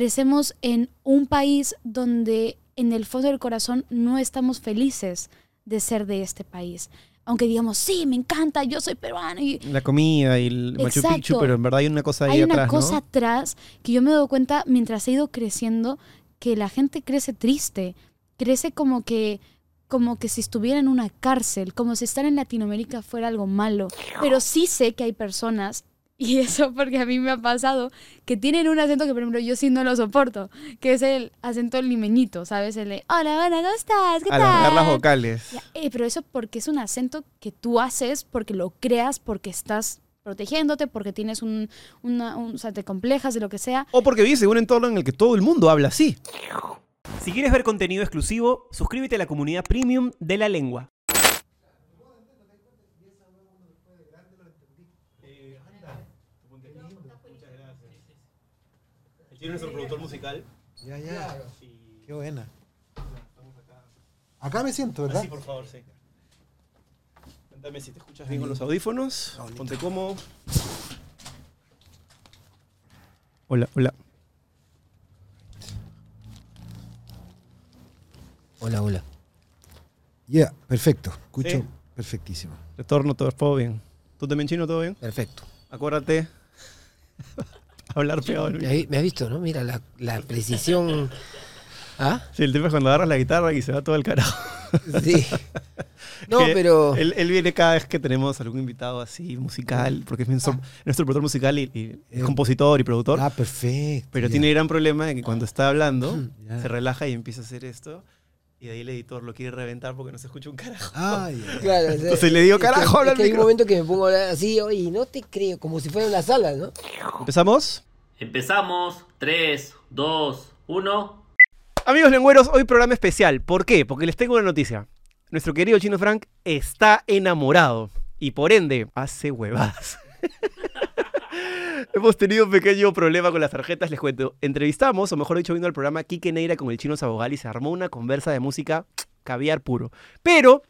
crecemos en un país donde en el fondo del corazón no estamos felices de ser de este país. Aunque digamos, sí, me encanta, yo soy peruano. Y La comida y el Machu Picchu, pero en verdad hay una cosa ahí hay una atrás, cosa ¿no? atrás que yo me doy cuenta mientras he ido creciendo que la gente crece triste, crece como que como que si estuviera en una cárcel, como si estar en Latinoamérica fuera algo malo. Pero sí sé que hay personas, y eso porque a mí me ha pasado, que tienen un acento que, por ejemplo, yo sí no lo soporto, que es el acento limeñito, ¿sabes? El de, hola, bueno, ¿cómo estás? ¿Qué Alargar las tal?". vocales. Ya, eh, pero eso porque es un acento que tú haces, porque lo creas, porque estás protegiéndote, porque tienes un, una, un- o sea, te complejas de lo que sea. O porque vives en un entorno en el que todo el mundo habla así. Si quieres ver contenido exclusivo, suscríbete a la comunidad premium de la lengua. Chino es nuestro productor musical. Ya, ya. Qué buena. Acá me siento, ¿verdad? Sí, por favor, sí. Cuéntame si te escuchas bien con los audífonos. Ponte cómodo. Hola, hola. Hola, hola. Ya, perfecto. Escucho Sí. perfectísimo. Retorno, todo, todo bien. ¿Tú también, chino, todo bien? Perfecto. Acuérdate. Hablar al Me, has visto, ¿no? Mira, la, la precisión. ¿Ah? Sí, el tema es cuando agarras la guitarra y se va todo el carajo. Sí. No, Que pero. Él, él viene cada vez que tenemos algún invitado así, musical, porque es nuestro, nuestro productor musical y, y es Eh, compositor y productor. Ah, perfecto. pero ya. tiene el gran problema de que cuando está hablando, Ya. se relaja y empieza a hacer esto. Y de ahí el editor lo quiere reventar porque no se escucha un carajo. Ah, ya. Claro, o sea, Entonces le digo, es que- "Carajo, habla es que hay un micro". momento que me pongo a hablar así, oye, no te creo, como si fuera una sala, ¿no? ¿Empezamos? Empezamos. 3, 2, 1. Amigos lengüeros, hoy programa especial. ¿Por qué? Porque les tengo una noticia. Nuestro querido Chino Frank está enamorado y por ende hace huevadas. Hemos tenido un pequeño problema con las tarjetas, les cuento. Entrevistamos, o mejor dicho, vino al programa Quique Neira con el chino Sabogal y se armó una conversa de música caviar puro. Pero,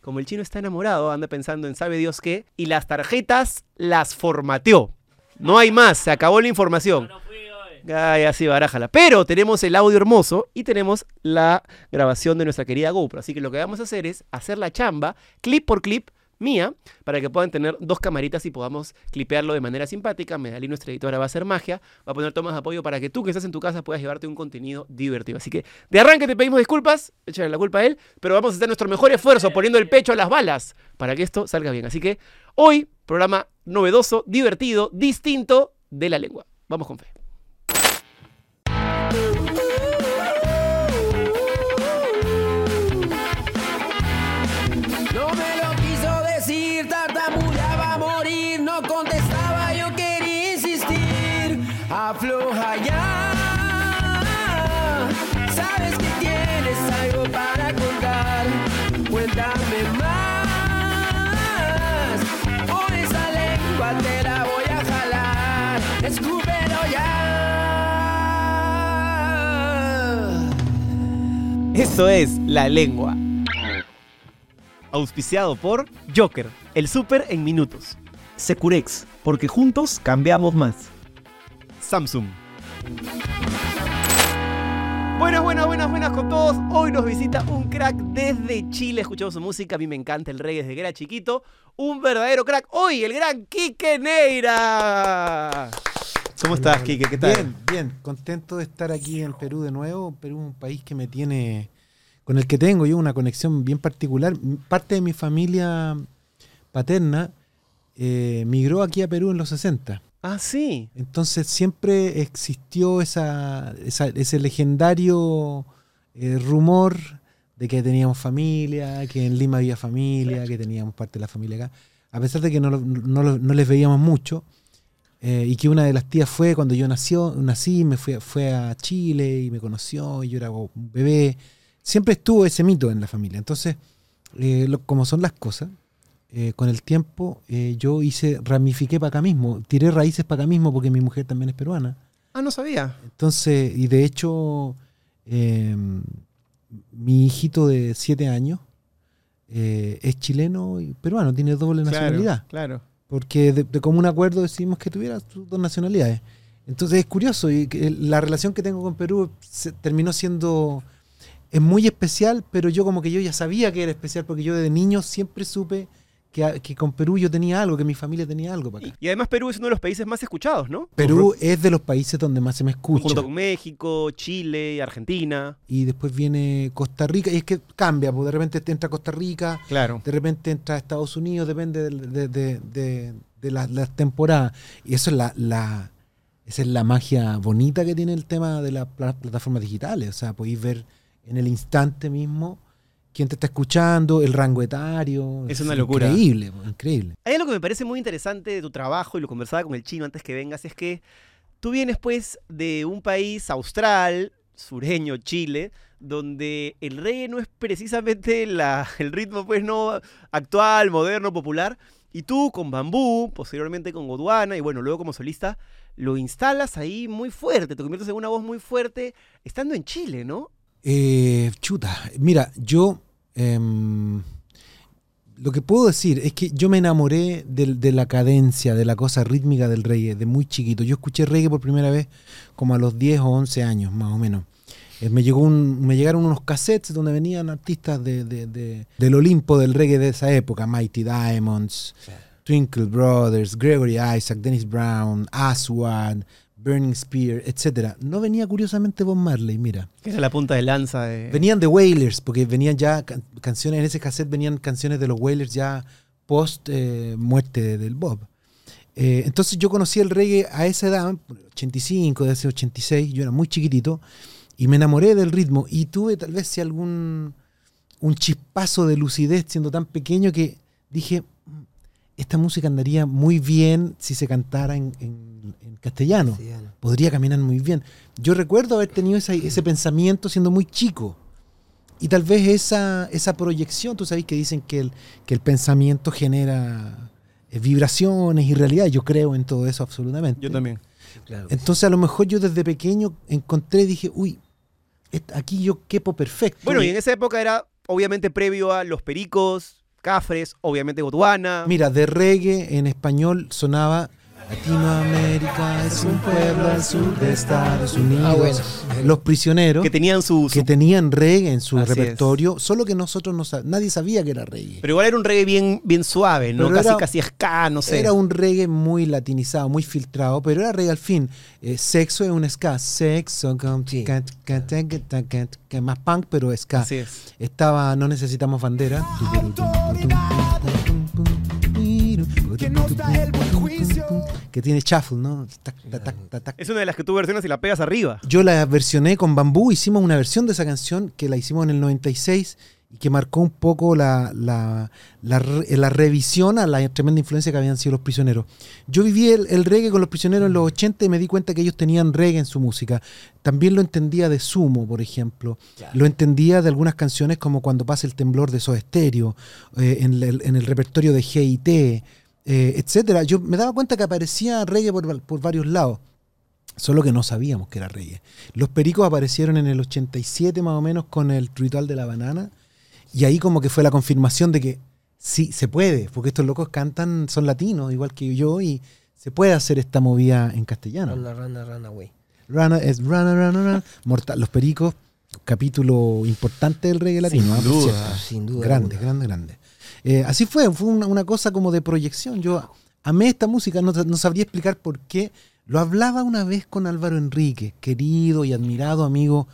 como el chino está enamorado, anda pensando en sabe Dios qué, y las tarjetas las formateó. No hay más, se acabó la información. No fui hoy. Ay, así, barájala. Pero tenemos el audio hermoso y tenemos la grabación de nuestra querida GoPro. Así que lo que vamos a hacer es hacer la chamba, clip por clip, mía, para que puedan tener dos camaritas y podamos clipearlo de manera simpática. Medalí, nuestra editora, va a hacer magia. Va a poner tomas de apoyo para que tú que estás en tu casa puedas llevarte un contenido divertido. Así que de arranque te pedimos disculpas, échale la culpa a él, pero vamos a hacer nuestro mejor esfuerzo poniendo el pecho a las balas para que esto salga bien. Así que hoy, programa novedoso, divertido, distinto de la lengua. Vamos con fe. Eso es La Lengua. Auspiciado por Joker, el súper en minutos. Securex, porque juntos cambiamos más. Samsung. Buenas, buenas, buenas, buenas con todos. Hoy nos visita un crack desde Chile. Escuchamos su música, a mí me encanta el reggae desde que era chiquito. Un verdadero crack. Hoy, el gran Quique Neira. ¿Cómo estás, Quique? ¿Qué tal? Bien, bien. Contento de estar aquí en Perú de nuevo. Perú es un país que me tiene, con el que tengo yo una conexión bien particular. Parte de mi familia paterna eh, migró aquí a Perú en los 60. Ah, sí. Entonces siempre existió esa, esa- ese legendario eh, rumor de que teníamos familia, que en Lima había familia, que teníamos parte de la familia acá. A pesar de que no, no no les veíamos mucho, eh, y que una de las tías fue cuando yo nació, nací, me fue, fue a Chile y me conoció, y yo era un bebé. Siempre estuvo ese mito en la familia. Entonces, eh, lo- como son las cosas, eh, con el tiempo yo hice, ramifiqué para acá mismo, tiré raíces para acá mismo porque mi mujer también es peruana. Ah, no sabía. Entonces, y de hecho, eh, mi hijito de siete años es chileno y peruano, tiene doble nacionalidad. Claro. Porque de, común acuerdo decidimos que tuviera dos nacionalidades. Entonces es curioso y la relación que tengo con Perú terminó siendo es muy especial, pero yo como que yo ya sabía que era especial porque yo desde niño siempre supe que, que con Perú yo tenía algo, que mi familia tenía algo para acá. Y además Perú es uno de los países más escuchados, ¿no? Perú es de los países donde más se me escucha. Junto con México, Chile, Argentina. Y después viene Costa Rica, y es que cambia, porque de repente te entra Costa Rica, Claro. de repente entra Estados Unidos, depende de, de- de- de- las, las temporadas. Y eso es la, la- esa es la magia bonita que tiene el tema de las pla- plataformas digitales. O sea, podéis ver en el instante mismo quién te está escuchando, el rango etario. Es una locura. Increíble, increíble. Hay algo que me parece muy interesante de tu trabajo, y lo conversaba con el chino antes que vengas, es que tú vienes pues de un país austral, sureño, Chile, donde el reggae no es precisamente la- el ritmo pues no actual, moderno, popular, y tú con Bambú, posteriormente con Godwana, y bueno, luego como solista, lo instalas ahí muy fuerte, te conviertes en una voz muy fuerte, estando en Chile, ¿no? Eh, chuta, mira, yo em, lo que puedo decir es que yo me enamoré de, la cadencia, de la cosa rítmica del reggae, de muy chiquito. Yo escuché reggae por primera vez como a los 10 o 11 años, más o menos. Eh, me, llegó un- me llegaron unos cassettes donde venían artistas de, de- de- del Olimpo del reggae de esa época, Mighty Diamonds, Twinkle Brothers, Gregory Isaac, Dennis Brown, Aswad, Burning Spear, etc. No venía curiosamente Bob Marley, mira. Que era la punta de lanza de... Venían de Wailers, porque venían ya can- canciones, en ese cassette venían canciones de los Wailers ya post eh, muerte de- del Bob. Eh, entonces yo conocí el reggae a esa edad, 85, de ese 86, yo era muy chiquitito, y me enamoré del ritmo, y tuve tal vez si algún un chispazo de lucidez siendo tan pequeño que dije, "Mm, esta música andaría muy bien si se cantara en, en- en castellano podría caminar muy bien. Yo recuerdo haber tenido esa- ese pensamiento siendo muy chico. Y tal vez esa, esa proyección, tú sabes que dicen que el, que el pensamiento genera eh, vibraciones y realidad. Yo creo en todo eso absolutamente. Yo también. Entonces a lo mejor yo desde pequeño encontré, dije, uy, aquí yo quepo perfecto. Bueno, y en esa época era obviamente previo a Los Pericos, Cafres, obviamente Botswana. Mira, de reggae en español sonaba Latinoamérica es un pueblo al sur de Estados Unidos. Ah, bueno. Los prisioneros. que tenían su, su- que tenían reggae en su Así es. repertorio, solo que nosotros no sab- nadie sabía que era reggae. Pero igual era un reggae bien, bien suave, ¿no? Pero Casi, era- casi ska, no sé. Era un reggae muy latinizado, muy filtrado, pero era reggae al fin. Eh, sexo es un ska, sexo, Sí. más punk, pero ska. Así es. Estaba No necesitamos bandera. que nos da el. Que tiene shuffle, ¿no? Tac, tac, tac, tac, tac. Es una de las que tú versionas y la pegas arriba. Yo la versioné con Bambú, hicimos una versión de esa canción que la hicimos en el 96 y que marcó un poco la, la, la re- la revisión a la tremenda influencia que habían sido los prisioneros. Yo viví el, el reggae con los prisioneros en los 80 y me di cuenta que ellos tenían reggae en su música. También lo entendía de Sumo, por ejemplo. Lo entendía de algunas canciones como Cuando pasa el temblor de Soda Stereo, eh, en, el, en el repertorio de GIT, eh, etcétera. Yo me daba cuenta que aparecía reggae por, por varios lados. Solo que no sabíamos que era reggae. Los pericos aparecieron en el 87 más o menos con el ritual de la banana. Y ahí como que fue la confirmación de que sí, se puede, porque estos locos cantan, son latinos, igual que yo, y se puede hacer esta movida en castellano. Rana, rana, rana, güey. Rana es rana, rana, rana. Mortal, los pericos, capítulo importante del reggae latino. Sin ¿ah? Duda. Sin duda. Grande, alguna. grande, grande. Eh, así fue, fue una, una cosa como de proyección. Yo amé esta música, no, no sabría explicar por qué. Lo hablaba una vez con Álvaro Enrique, querido y admirado amigo,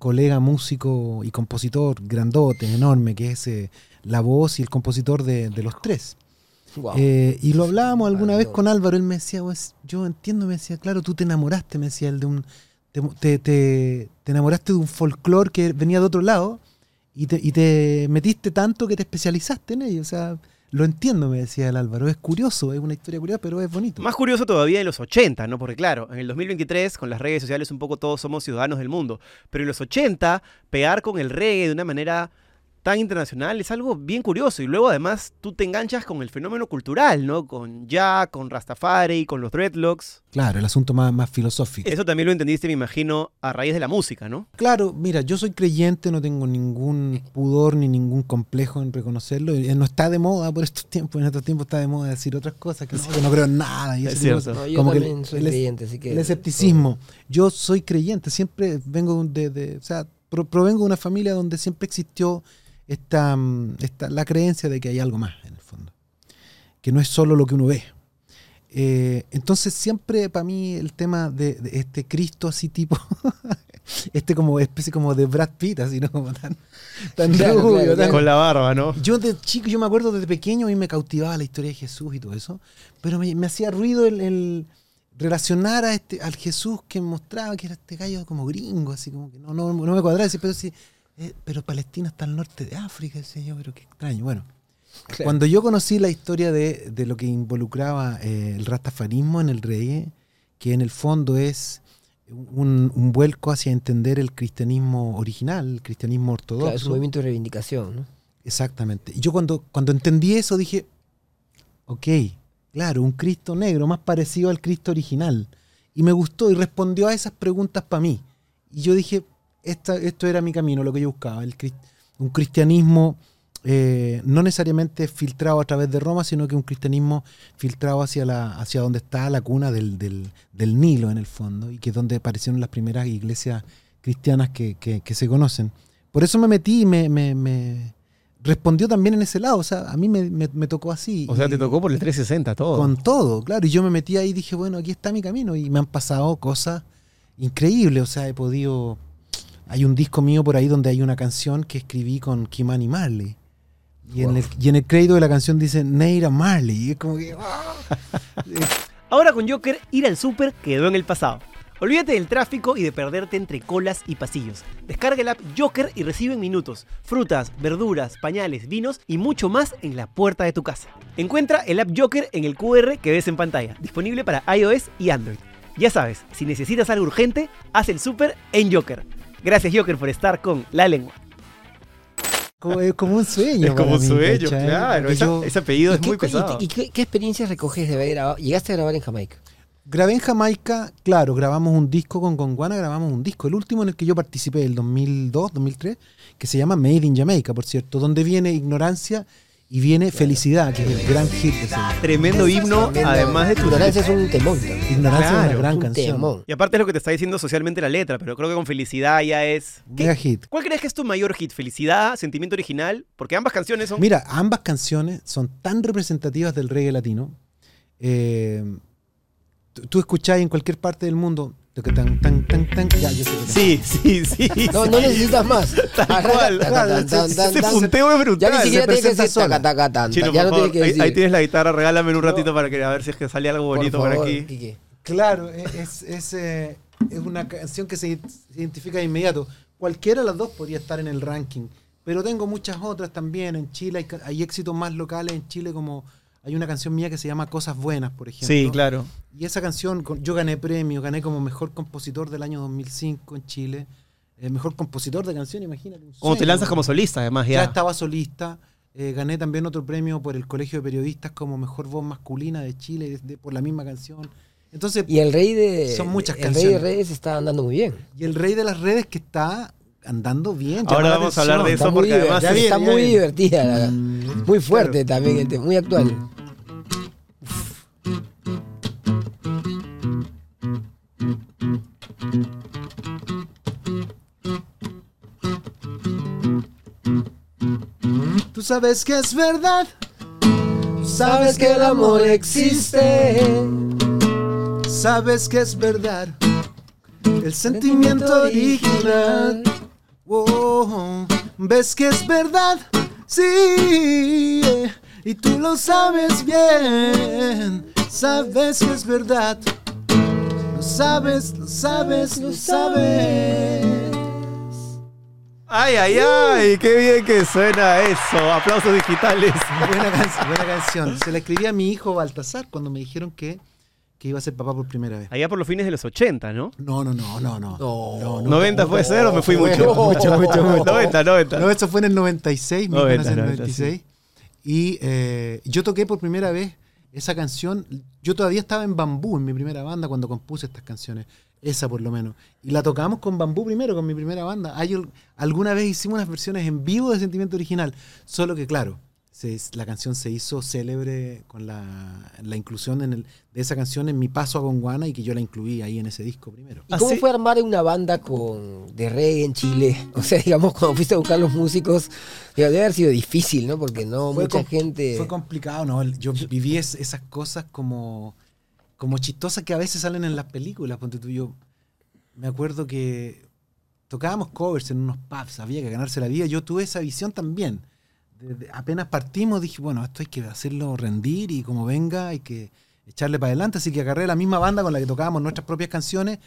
colega músico y compositor grandote, enorme, que es eh, la voz y el compositor de, de los tres. Eh, y lo hablábamos alguna vez con Álvaro, él me decía, yo entiendo, me decía, claro, tú te enamoraste, me decía él, de un, te- te enamoraste de un folclore que venía de otro lado y te, metiste tanto que te especializaste en ello. O sea, lo entiendo, me decía el Álvaro. Es curioso, es una historia curiosa, pero es bonito. Más curioso todavía en los 80, ¿no? Porque claro, en el 2023, con las redes sociales, un poco todos somos ciudadanos del mundo. Pero en los 80, pegar con el reggae de una manera tan internacional es algo bien curioso. Y luego además tú te enganchas con el fenómeno cultural, ¿no? Con Jack, con Rastafari, con los dreadlocks. Claro, el asunto más, más filosófico. Eso también lo entendiste, me imagino, a raíz de la música, ¿no? Claro, mira, yo soy creyente, no tengo ningún pudor ni ningún complejo en reconocerlo. y No está de moda por estos tiempos, en estos tiempos está de moda decir otras cosas, que no, que no creo en nada. y Es cierto. No, yo Como también soy el- creyente, así que... El escepticismo. Yo soy creyente, siempre vengo de, de- o sea, pro- provengo de una familia donde siempre existió esta, mm, esta, la creencia de que hay algo más en el fondo, que no es solo lo que uno ve. Eh, entonces siempre para mí el tema de, de este Cristo así tipo, este como especie como de Brad Pitt, así, ¿no? Como tan, tan Claro, rubio, claro, tan- claro. Con la barba, ¿no? yo de chico, yo me acuerdo desde pequeño y me cautivaba la historia de Jesús y todo eso, pero me, me hacía ruido el, el relacionar a este, al Jesús que mostraba que era este gallo como gringo, así como que no, no, no me cuadraba, pero sí, eh, pero Palestina está al norte de África, decía yo, pero qué extraño. Bueno, Claro. cuando yo conocí la historia de, de lo que involucraba eh, el rastafarismo en el reggae, que en el fondo es un, un vuelco hacia entender el cristianismo original, el cristianismo ortodoxo. Claro, es un movimiento de reivindicación, ¿no? Exactamente. Y yo cuando, cuando entendí eso dije, ok, claro, un Cristo negro más parecido al Cristo original. Y me gustó y respondió a esas preguntas para mí. Y yo dije, esta, esto era mi camino, lo que yo buscaba, el, un cristianismo eh, no necesariamente filtrado a través de Roma, sino que un cristianismo filtrado hacia, la, hacia donde está la cuna del, del- del Nilo en el fondo, y que es donde aparecieron las primeras iglesias cristianas que, que- que se conocen. Por eso me metí y me, me- me respondió también en ese lado, o sea, a mí me, me- tocó así. O sea, te tocó por el 360 todo. con todo, claro. Y yo me metí ahí y dije, bueno, aquí está mi camino. Y me han pasado cosas increíbles. O sea, he podido. Hay un disco mío por ahí donde hay una canción que escribí con Kimani Marley. Y, en el, y en el crédito de la canción dice Neira Marley. Y es como que. ¡ah! Ahora con Joker, ir al súper quedó en el pasado. Olvídate del tráfico y de perderte entre colas y pasillos. Descarga el app Joker y recibe en minutos frutas, verduras, pañales, vinos y mucho más en la puerta de tu casa. Encuentra el app Joker en el QR que ves en pantalla, disponible para iOS y Android. Ya sabes, si necesitas algo urgente, haz el súper en Joker. Gracias Joker por estar con La Lengua. como, es como un sueño. Es como un mí, sueño, ¿cachai? claro. Porque esa- yo ese apellido ¿Y es qué, muy y- pesado. y qué- qué experiencias recoges de haber grabado? ¿Llegaste a grabar en Jamaica? grabé en Jamaica, claro, grabamos un disco con Gonguana, grabamos un disco, el último en el que yo participé, el 2002, 2003, que se llama Made in Jamaica, por cierto, donde viene Ignorancia y viene Felicidad, que es el gran hit de ese Tremendo himno, Tremendo. además de tu... Ignorancia es un temón también. Ignorancia es Claro, una gran un canción. temón. Y aparte es lo que te está diciendo socialmente la letra, pero creo que con felicidad ya es... ¿Qué- Mega hit. ¿Cuál crees que es tu mayor hit? ¿Felicidad? ¿Sentimiento original? Porque ambas canciones son... Mira, ambas canciones son tan representativas del reggae latino. Eh, tú, tú escucháis en cualquier parte del mundo. Tan, tan, tan, tan, ya, yo sé que- Sí, sí, sí. No, no necesitas más. cual, claro, Ese punteo es brutal. Ya ni siquiera se tienes que decir taca, taca, tan, Chino, Ya por no favor, tienes que ahí, decir. ahí tienes la guitarra, regálame un No. ratito para que a ver si es que sale algo bonito por, favor, aquí. Quique. Claro, es, es, es, eh, es una canción que se identifica de inmediato. Cualquiera de las dos podría estar en el ranking. Pero tengo muchas otras también. En Chile hay éxitos más locales en Chile como hay una canción mía que se llama Cosas Buenas, por ejemplo. Sí, claro. Y esa canción, yo gané premio, gané como mejor compositor del año 2005 en Chile. El mejor compositor de canción, imagínate. un Como te lanzas como solista, además, Ya ya. estaba solista. eh, gané también otro premio por el Colegio de Periodistas como mejor voz masculina de Chile de- por la misma canción. Entonces, Y el rey de. Son muchas El rey de canciones. reyes está andando muy bien. y el rey de las redes que está andando bien. Ahora vamos a hablar de eso porque además está muy divertida. la- muy fuerte también, el tema, muy actual. Tú sabes que es verdad. Tú Sabes que el amor existe. Sabes que es verdad. El sentimiento original. Oh, ves que es verdad. Sí. eh, Y tú lo sabes bien. Sabes que es verdad. Lo sabes, lo sabes, lo sabes. Ay, ay, ay, qué bien que suena eso. Aplausos digitales. Buena canción, buena canción. Se la escribí a mi hijo Baltasar cuando me dijeron que que iba a ser papá por primera vez. Allá por los fines de los 80, ¿no? No, no, no, no, no. No. no, 90 puede ser o me fui mucho. Mucho, mucho, mucho. 90, 90. No, eso fue en el 96, mi 90, hija nació en el 90, 96. Y eh, yo toqué por primera vez esa canción. Yo todavía estaba en Bambú, en mi primera banda, cuando compuse estas canciones. Esa por lo menos. Y la tocamos con Bambú primero, con mi primera banda. Hay, alguna vez hicimos unas versiones en vivo de Sentimiento Original. Solo que, claro, se- la canción se hizo célebre con la, la inclusión en el- de esa canción en mi paso a Gonguana y que yo la incluí ahí en ese disco primero. ¿Y cómo fue armar una banda con de reggae en Chile? O sea, digamos, cuando fuiste a buscar los músicos, digo, debe haber sido difícil, ¿no? Porque no Fue mucha gente... Fue complicado, ¿no? Yo viví es- esas cosas como, como chistosas que a veces salen en las películas. Ponte tú, yo me acuerdo que tocábamos covers en unos pubs, había que ganarse la vida. Yo tuve esa visión también. Apenas partimos dije, bueno, esto hay que hacerlo rendir y como venga hay que echarle para adelante. Así que agarré la misma banda con la que tocábamos nuestras propias canciones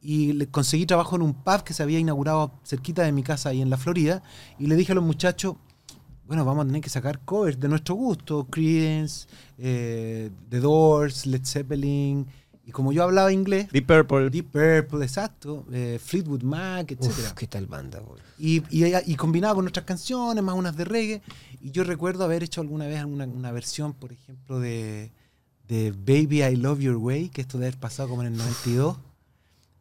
y le conseguí trabajo en un pub que se había inaugurado cerquita de mi casa ahí en la Florida. Y le dije a los muchachos, bueno, vamos a tener que sacar covers de nuestro gusto, Creedence, eh, The Doors, Led Zeppelin, y como yo hablaba inglés, Deep Purple. Deep Purple, exacto, eh, Fleetwood Mac, etc. Uf, qué tal banda, güey. Y, y, y combinaba con nuestras canciones, más unas de reggae. Y yo recuerdo haber hecho alguna vez una, una versión, por ejemplo, de, de Baby I Love Your Way, que esto debe haber pasado como en el 92.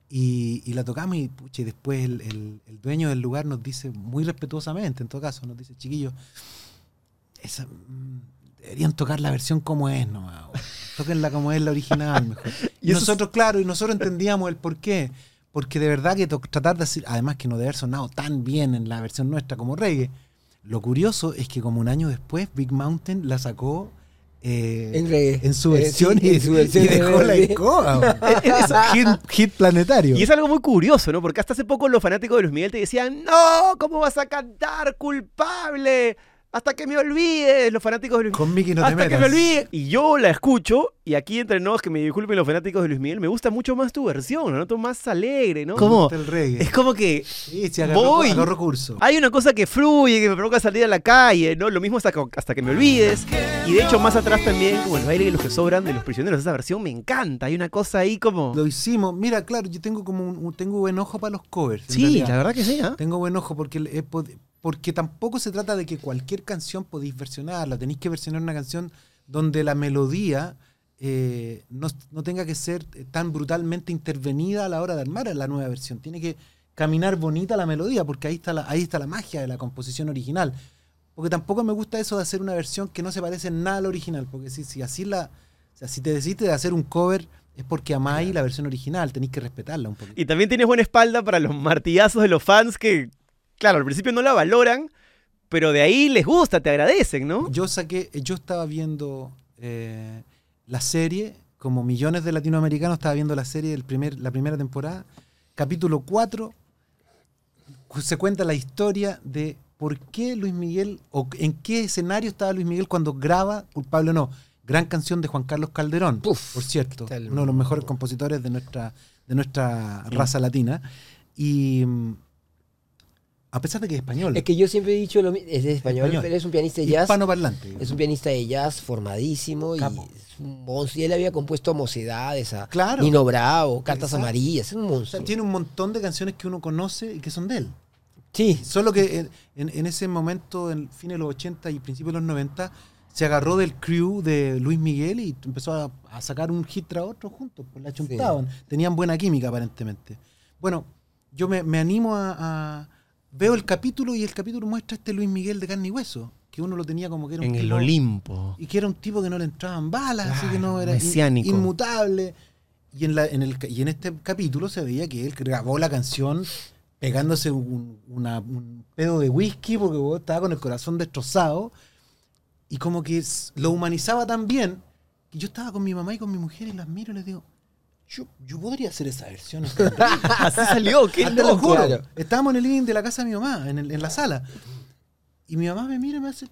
Y, y la tocamos y, pucha, y después el, el- el dueño del lugar nos dice, muy respetuosamente en todo caso, nos dice, chiquillos, esa, mm, deberían tocar la versión como es nomás. güey. Tóquenla como es la original mejor. Y nosotros, claro, y nosotros entendíamos el por qué. Porque de verdad que tratar de hacer, además que no debe haber sonado tan bien en la versión nuestra como reggae. Lo curioso es que como un año después Big Mountain la sacó eh, En reggae. en su Eh, versión sí, y, en su versión y de dejó la escoba. hit, hit planetario. Y es algo muy curioso, ¿no? Porque hasta hace poco los fanáticos de Luis Miguel te decían, no, ¿cómo vas a cantar culpable? Hasta que me olvides, los fanáticos de Luis Miguel. Con Mickey no te Hasta que me olvide. Y yo la escucho, y aquí entre nos, que me disculpen los fanáticos de Luis Miguel, me gusta mucho más tu versión, la noto más alegre, ¿no? Me Como, gusta el reggae. es como que Sí, agarró, voy. agarró curso. hay una cosa que fluye, que me provoca salir a la calle, ¿no? Lo mismo hasta, que- hasta que me olvides. Y de hecho, más atrás también, como el baile de los que sobran de los prisioneros, esa versión me encanta. Hay una cosa ahí como... Lo hicimos. Mira, claro, yo tengo como un, un- tengo buen ojo para los covers. Sí, la verdad que sí, ¿ah? Tengo buen ojo porque he pod- porque tampoco se trata de que cualquier canción podéis versionarla. Tenéis que versionar una canción donde la melodía eh, no, no tenga que ser eh, tan brutalmente intervenida a la hora de armar la nueva versión. Tiene que caminar bonita la melodía, porque ahí está la, ahí está la magia de la composición original. Porque tampoco me gusta eso de hacer una versión que no se parece en nada a la original. Porque si, si así la. O sea, si te decidiste de hacer un cover, es porque amáis la versión original, tenéis que respetarla un poquito. Y también tienes buena espalda para los martillazos de los fans que, claro, al principio no la valoran, pero de ahí les gusta, te agradecen, ¿no? Yo saqué, yo estaba viendo eh, la serie, como millones de latinoamericanos estaba viendo la serie del primer, la primera temporada, capítulo 4, cu- se cuenta la historia de por qué Luis Miguel, o en qué escenario estaba Luis Miguel cuando graba Culpable o no. Gran canción de Juan Carlos Calderón, Puf, por cierto, uno de los mejores compositores de nuestra, de nuestra raza latina. Y mm, a pesar de que es español, Es que yo siempre he dicho lo mismo, es de español, Español. pero es un pianista de jazz. hispanoparlante. Es un pianista de jazz formadísimo Capo. y es un monstruo. Y él había compuesto Mocedades, a Claro. Nino Bravo, Cartas Exacto. Amarillas, es un O sea, monstruo. tiene un montón de canciones que uno conoce y que son de él. Sí, Solo que en, en- en ese momento, en fin de los 80 y principios de los 90, se agarró del crew de Luis Miguel y empezó a, a sacar un hit tras otro juntos. Pues la chuntaban. Tenían buena química aparentemente. Bueno, yo me, me animo a, a- Veo el capítulo y el capítulo muestra este Luis Miguel de carne y hueso, que uno lo tenía como que era un En el Olimpo. y que era un tipo que no le entraban balas, así que no era in- inmutable. Y en, la, en el, y en este capítulo se veía que él grabó la canción pegándose un, una- un pedo de whisky porque vos, estaba con el corazón destrozado y como que lo humanizaba tan bien que yo estaba con mi mamá y con mi mujer y las miro y les digo, yo, yo podría hacer esa versión. Así salió, qué Ah, te lo loco. juro. Claro. Estábamos en el living de la casa de mi mamá, en, el- en la sala. Y mi mamá me mira y me hace,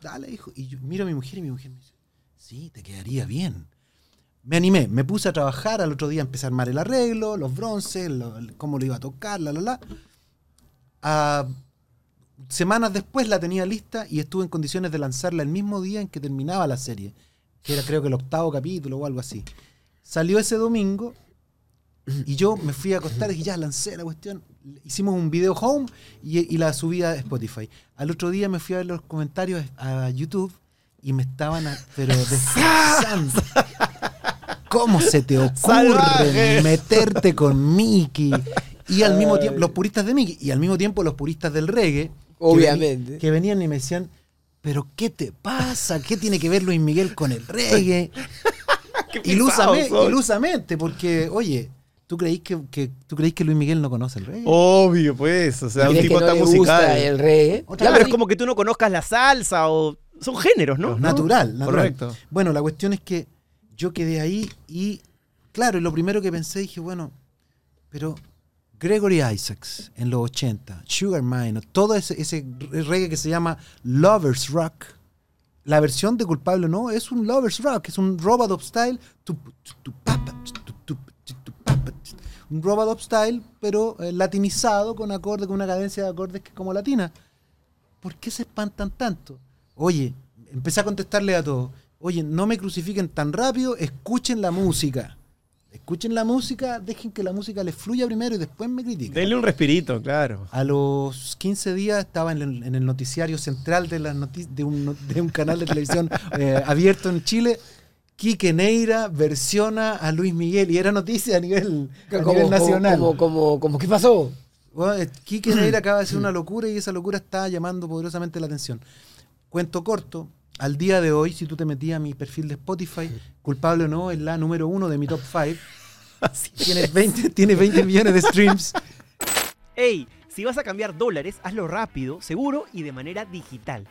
dale, hijo. Y yo miro a mi mujer y mi mujer me dice, sí, te quedaría bien. Me animé, me puse a trabajar al otro día, empecé a armar el arreglo, los bronces, lo- cómo lo iba a tocar, la, la, la. Ah, semanas después la tenía lista y estuve en condiciones de lanzarla el mismo día en que terminaba la serie, que era creo que el octavo capítulo o algo así. Salió ese domingo y yo me fui a acostar y dije, ya lancé la cuestión. Hicimos un video home y, y la subí a Spotify. Al otro día me fui a ver los comentarios a YouTube y me estaban, a- pero destrozando. ¿Cómo se te ocurre Salvaje. meterte con Mickey? Y al mismo tiempo, los puristas de Mickey, y al mismo tiempo los puristas del reggae. Obviamente. Que, venían y me decían, ¿pero qué te pasa? ¿Qué tiene que ver Luis Miguel con el reggae? Ilusame- ilusamente, porque, oye, ¿tú creís que, que- ¿tú creís que Luis Miguel no conoce el reggae? Obvio, pues. O sea, un ¿Crees tipo no tan musical. gusta el reggae? Otra Claro, vez, es como que tú no conozcas la salsa o. Son géneros, ¿no? Natural, natural. Correcto. Bueno, la cuestión es que yo quedé ahí y, claro, y lo primero que pensé, dije, bueno, pero Gregory Isaacs en los 80, Sugar Minor, todo ese, ese reggae que se llama Lovers Rock, la versión de Culpable no, es un Lovers Rock, es un Robot Style, tu- papa, un Robot Style, pero eh, latinizado con acorde, con una cadencia de acordes que es como latina. ¿Por qué se espantan tanto? Oye, empecé a contestarle a todos. Oye, no me crucifiquen tan rápido, escuchen la música. Escuchen la música, dejen que la música les fluya primero y después me critiquen. Denle un respirito, claro. A los 15 días estaba en el, en el noticiario central de, las noti- de, un, no- de un canal de televisión eh, abierto en Chile. Quique Neira versiona a Luis Miguel y era noticia a nivel, a Como, nivel nacional. Como, como, como, ¿qué pasó? Bueno, eh, Quique Neira acaba de hacer una locura y esa locura está llamando poderosamente la atención. Cuento corto, al día de hoy, si tú te metías a mi perfil de Spotify, culpable o no, es la número uno de mi top 5. Tiene 20, tiene 20 millones de streams. Ey, si vas a cambiar dólares, hazlo rápido, seguro y de manera digital.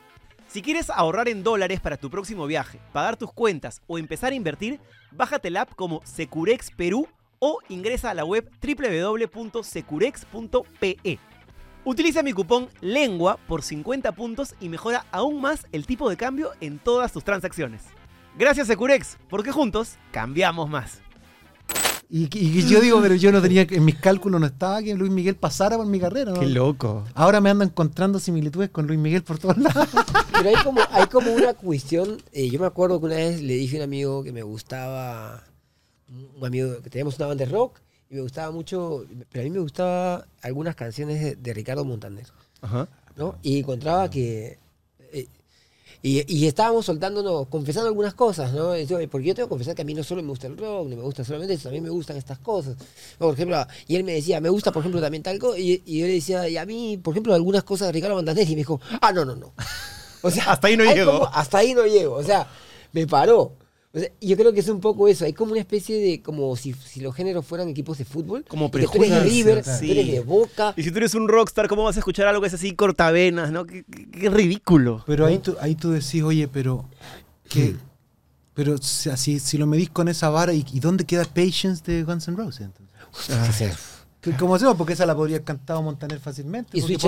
Si quieres ahorrar en dólares para tu próximo viaje, pagar tus cuentas o empezar a invertir, bájate la app como Securex Perú o ingresa a la web www.securex.pe. Utiliza mi cupón LENGUA por 50 puntos y mejora aún más el tipo de cambio en todas tus transacciones. Gracias Securex, porque juntos cambiamos más. Y, y yo digo, pero yo no tenía, que- en mis cálculos no estaba que Luis Miguel pasara por mi carrera. ¿no? loco. Ahora me ando encontrando similitudes con Luis Miguel por todos lados. Pero hay como, hay como una cuestión. eh, yo me acuerdo que una vez le dije a un amigo que me gustaba. Un amigo que teníamos una banda de rock y me gustaba mucho. Pero a mí me gustaba algunas canciones de, de Ricardo Montaner. Ajá. ¿no? Y encontraba que. eh, y, y estábamos soltándonos, confesando algunas cosas, ¿no? Porque yo tengo que confesar que a mí no solo me gusta el rock, ni me gusta solamente eso, también me gustan estas cosas. ¿no? Por ejemplo, y él me decía, me gusta, por ejemplo, también tal cosa. Y, y yo le decía, y a mí, por ejemplo, algunas cosas de Ricardo Montaner. Y me dijo, ah, no, no, no. O sea, Hasta ahí no llego. como- hasta ahí no llego. O sea, me paró. O sea, yo creo que es un poco eso. Hay como una especie de, como si, si los géneros fueran equipos de fútbol. Como que tú eres de prejuicios, River, claro. tú eres Sí. de Boca. Y si tú eres un rockstar, ¿cómo vas a escuchar algo que es así cortavenas, no? Qué, qué- qué ridículo. Pero ahí tú, ahí tú decís, oye, pero que, pero si, si, si lo medís con esa vara, ¿y, y dónde queda Patience de Guns N' Roses? entonces? Que- ¿Cómo hacemos? Porque esa la podría haber cantado Montaner fácilmente. Y Switch y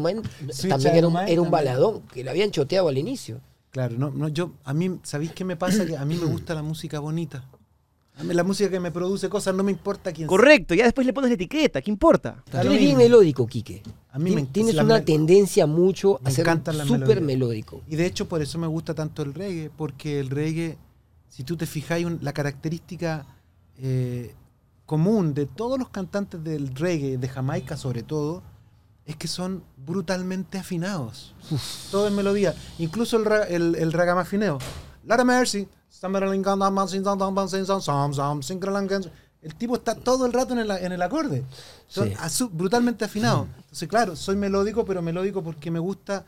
Man Switch también era un, era un baladón, que lo habían choteado al inicio. Claro, no, no, yo, a mí, ¿sabéis qué me pasa? Que a mí me gusta la música bonita. A mí la música que me produce cosas no me importa quién sea. Correcto, ya después le pones la etiqueta, ¿qué importa? Tú eres bien melódico, Quique. A mí me- Tien- Tienes una me- tendencia mucho a ser súper melódico. Y de hecho por eso me gusta tanto el reggae, porque el reggae, si tú te fijáis, un- la característica eh, común de todos los cantantes del reggae, de Jamaica sobre todo, es que son brutalmente afinados. Todo en melodía. Incluso el, ra- el, el ragamafineo. Lara Mercy. El tipo está todo el rato en el, en el acorde. Son Sí. brutalmente afinados. Entonces, claro, soy melódico, pero melódico porque me gusta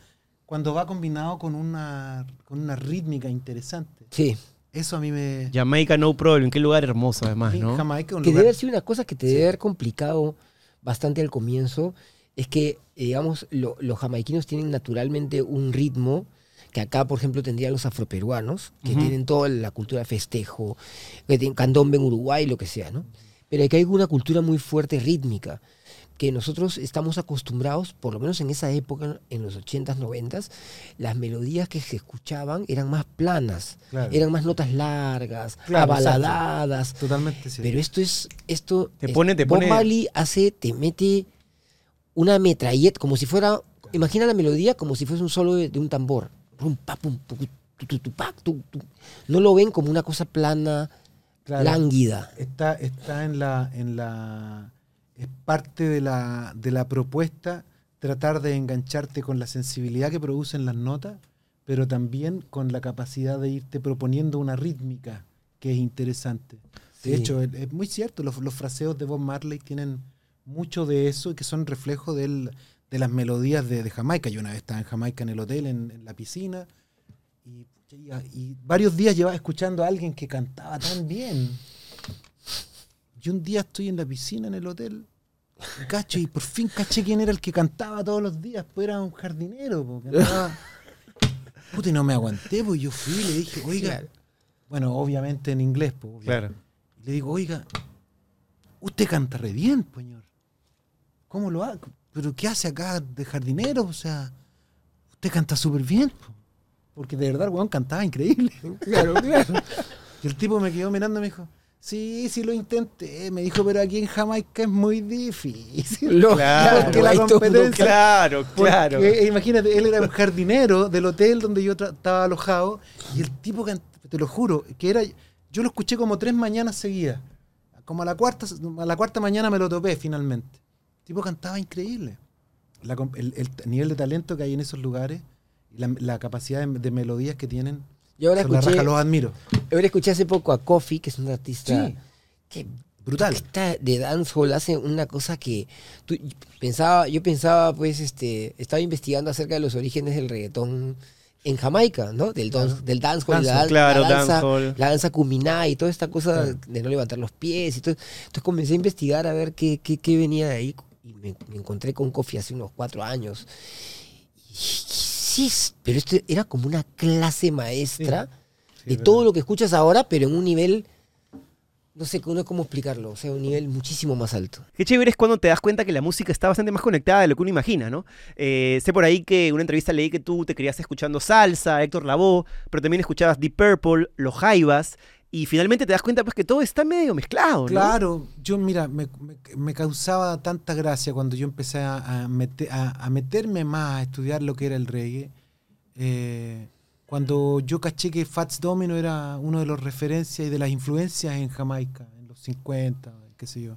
cuando va combinado con una, con una rítmica interesante. Sí. Eso a mí me... Jamaica no problem, qué lugar hermoso además, ¿no? Jamaica, un Que lugar- debe haber sido una cosa que te debe haber complicado bastante al comienzo. Es que, eh, digamos, lo- los jamaiquinos tienen naturalmente un ritmo que acá, por ejemplo, tendrían los afroperuanos, que tienen toda la cultura de festejo, que tienen candombe en Uruguay, lo que sea, ¿no? Pero aquí hay una cultura muy fuerte rítmica, que nosotros estamos acostumbrados, por lo menos en esa época, en los 80s, 90s, las melodías que se escuchaban eran más planas, Claro. eran más notas largas, Claro, abaladadas. Totalmente cierto. Pero esto es, esto Te es- pone- te Bob pone- Marley hace, te mete una metralleta, como si fuera, imagina la melodía como si fuese un solo de, de un tambor. No lo ven como una cosa plana, Claro. lánguida. está, está en la, en la. Es parte de la, de la propuesta tratar de engancharte con la sensibilidad que producen las notas, pero también con la capacidad de irte proponiendo una rítmica que es interesante. Sí. De hecho, es, es muy cierto, los, los fraseos de Bob Marley tienen mucho de eso y que son reflejo del- de las melodías de, de Jamaica. Yo una vez estaba en Jamaica en el hotel, en, en la piscina, y, y- y varios días llevaba escuchando a alguien que cantaba tan bien. Y un día estoy en la piscina en el hotel, y cacho, y por fin caché quién era el que cantaba todos los días, pues era un jardinero, po, que andaba- Puta, y no me aguanté, pues yo fui y le dije, oiga, Claro. bueno, obviamente en inglés, pues. Y le digo, oiga, usted canta re bien, pues, señor. ¿Cómo lo hace? ¿Pero qué hace acá de jardinero? O sea, usted canta súper bien. po". Porque de verdad, el weón cantaba increíble. Claro, claro. Y el tipo me quedó mirando y me dijo, sí, sí lo intenté. Me dijo, pero aquí en Jamaica es muy difícil. Lo- Claro, porque la competencia- Claro, claro. eh, imagínate, él era un jardinero del hotel donde yo estaba alojado y el tipo, te lo juro, que era, yo lo escuché como tres mañanas seguidas. Como a la cuarta, a la cuarta mañana me lo topé finalmente. El tipo cantaba increíble. La el, el nivel de talento que hay en esos lugares la, la capacidad de, de melodías que tienen. Yo ahora son la escuché, raja, los admiro. ahora escuché hace poco a Kofi, que es un artista Sí. que Brutal. está de dancehall hace una cosa que tú- pensaba, yo pensaba, pues, este, estaba investigando acerca de los orígenes del reggaetón en Jamaica, ¿no? Del, don- del dancehall, la, Dancehall, dan- claro, la danza, dancehall. la danza cuminá y toda esta cosa Claro. de no levantar los pies y todo. Entonces comencé a investigar a ver qué, qué, qué venía de ahí y me, me encontré con Kofi hace unos cuatro años. Y sí, pero esto era como una clase maestra Sí, de todo lo que escuchas ahora, pero en un nivel, no sé no cómo explicarlo, o sea, un nivel muchísimo más alto. Qué chévere es cuando te das cuenta que la música está bastante más conectada de lo que uno imagina, ¿no? Eh, sé por ahí que en una entrevista leí que tú te querías escuchando salsa, Héctor Lavoe, pero también escuchabas Deep Purple, Los Jaivas, y finalmente te das cuenta pues que todo está medio mezclado, ¿no? Claro, yo mira, me, causaba tanta gracia cuando yo empecé a, a mete- a- meterme más a estudiar lo que era el reggae. eh, cuando yo caché que Fats Domino era uno de los referencias y de las influencias en Jamaica, en los 50, qué sé yo.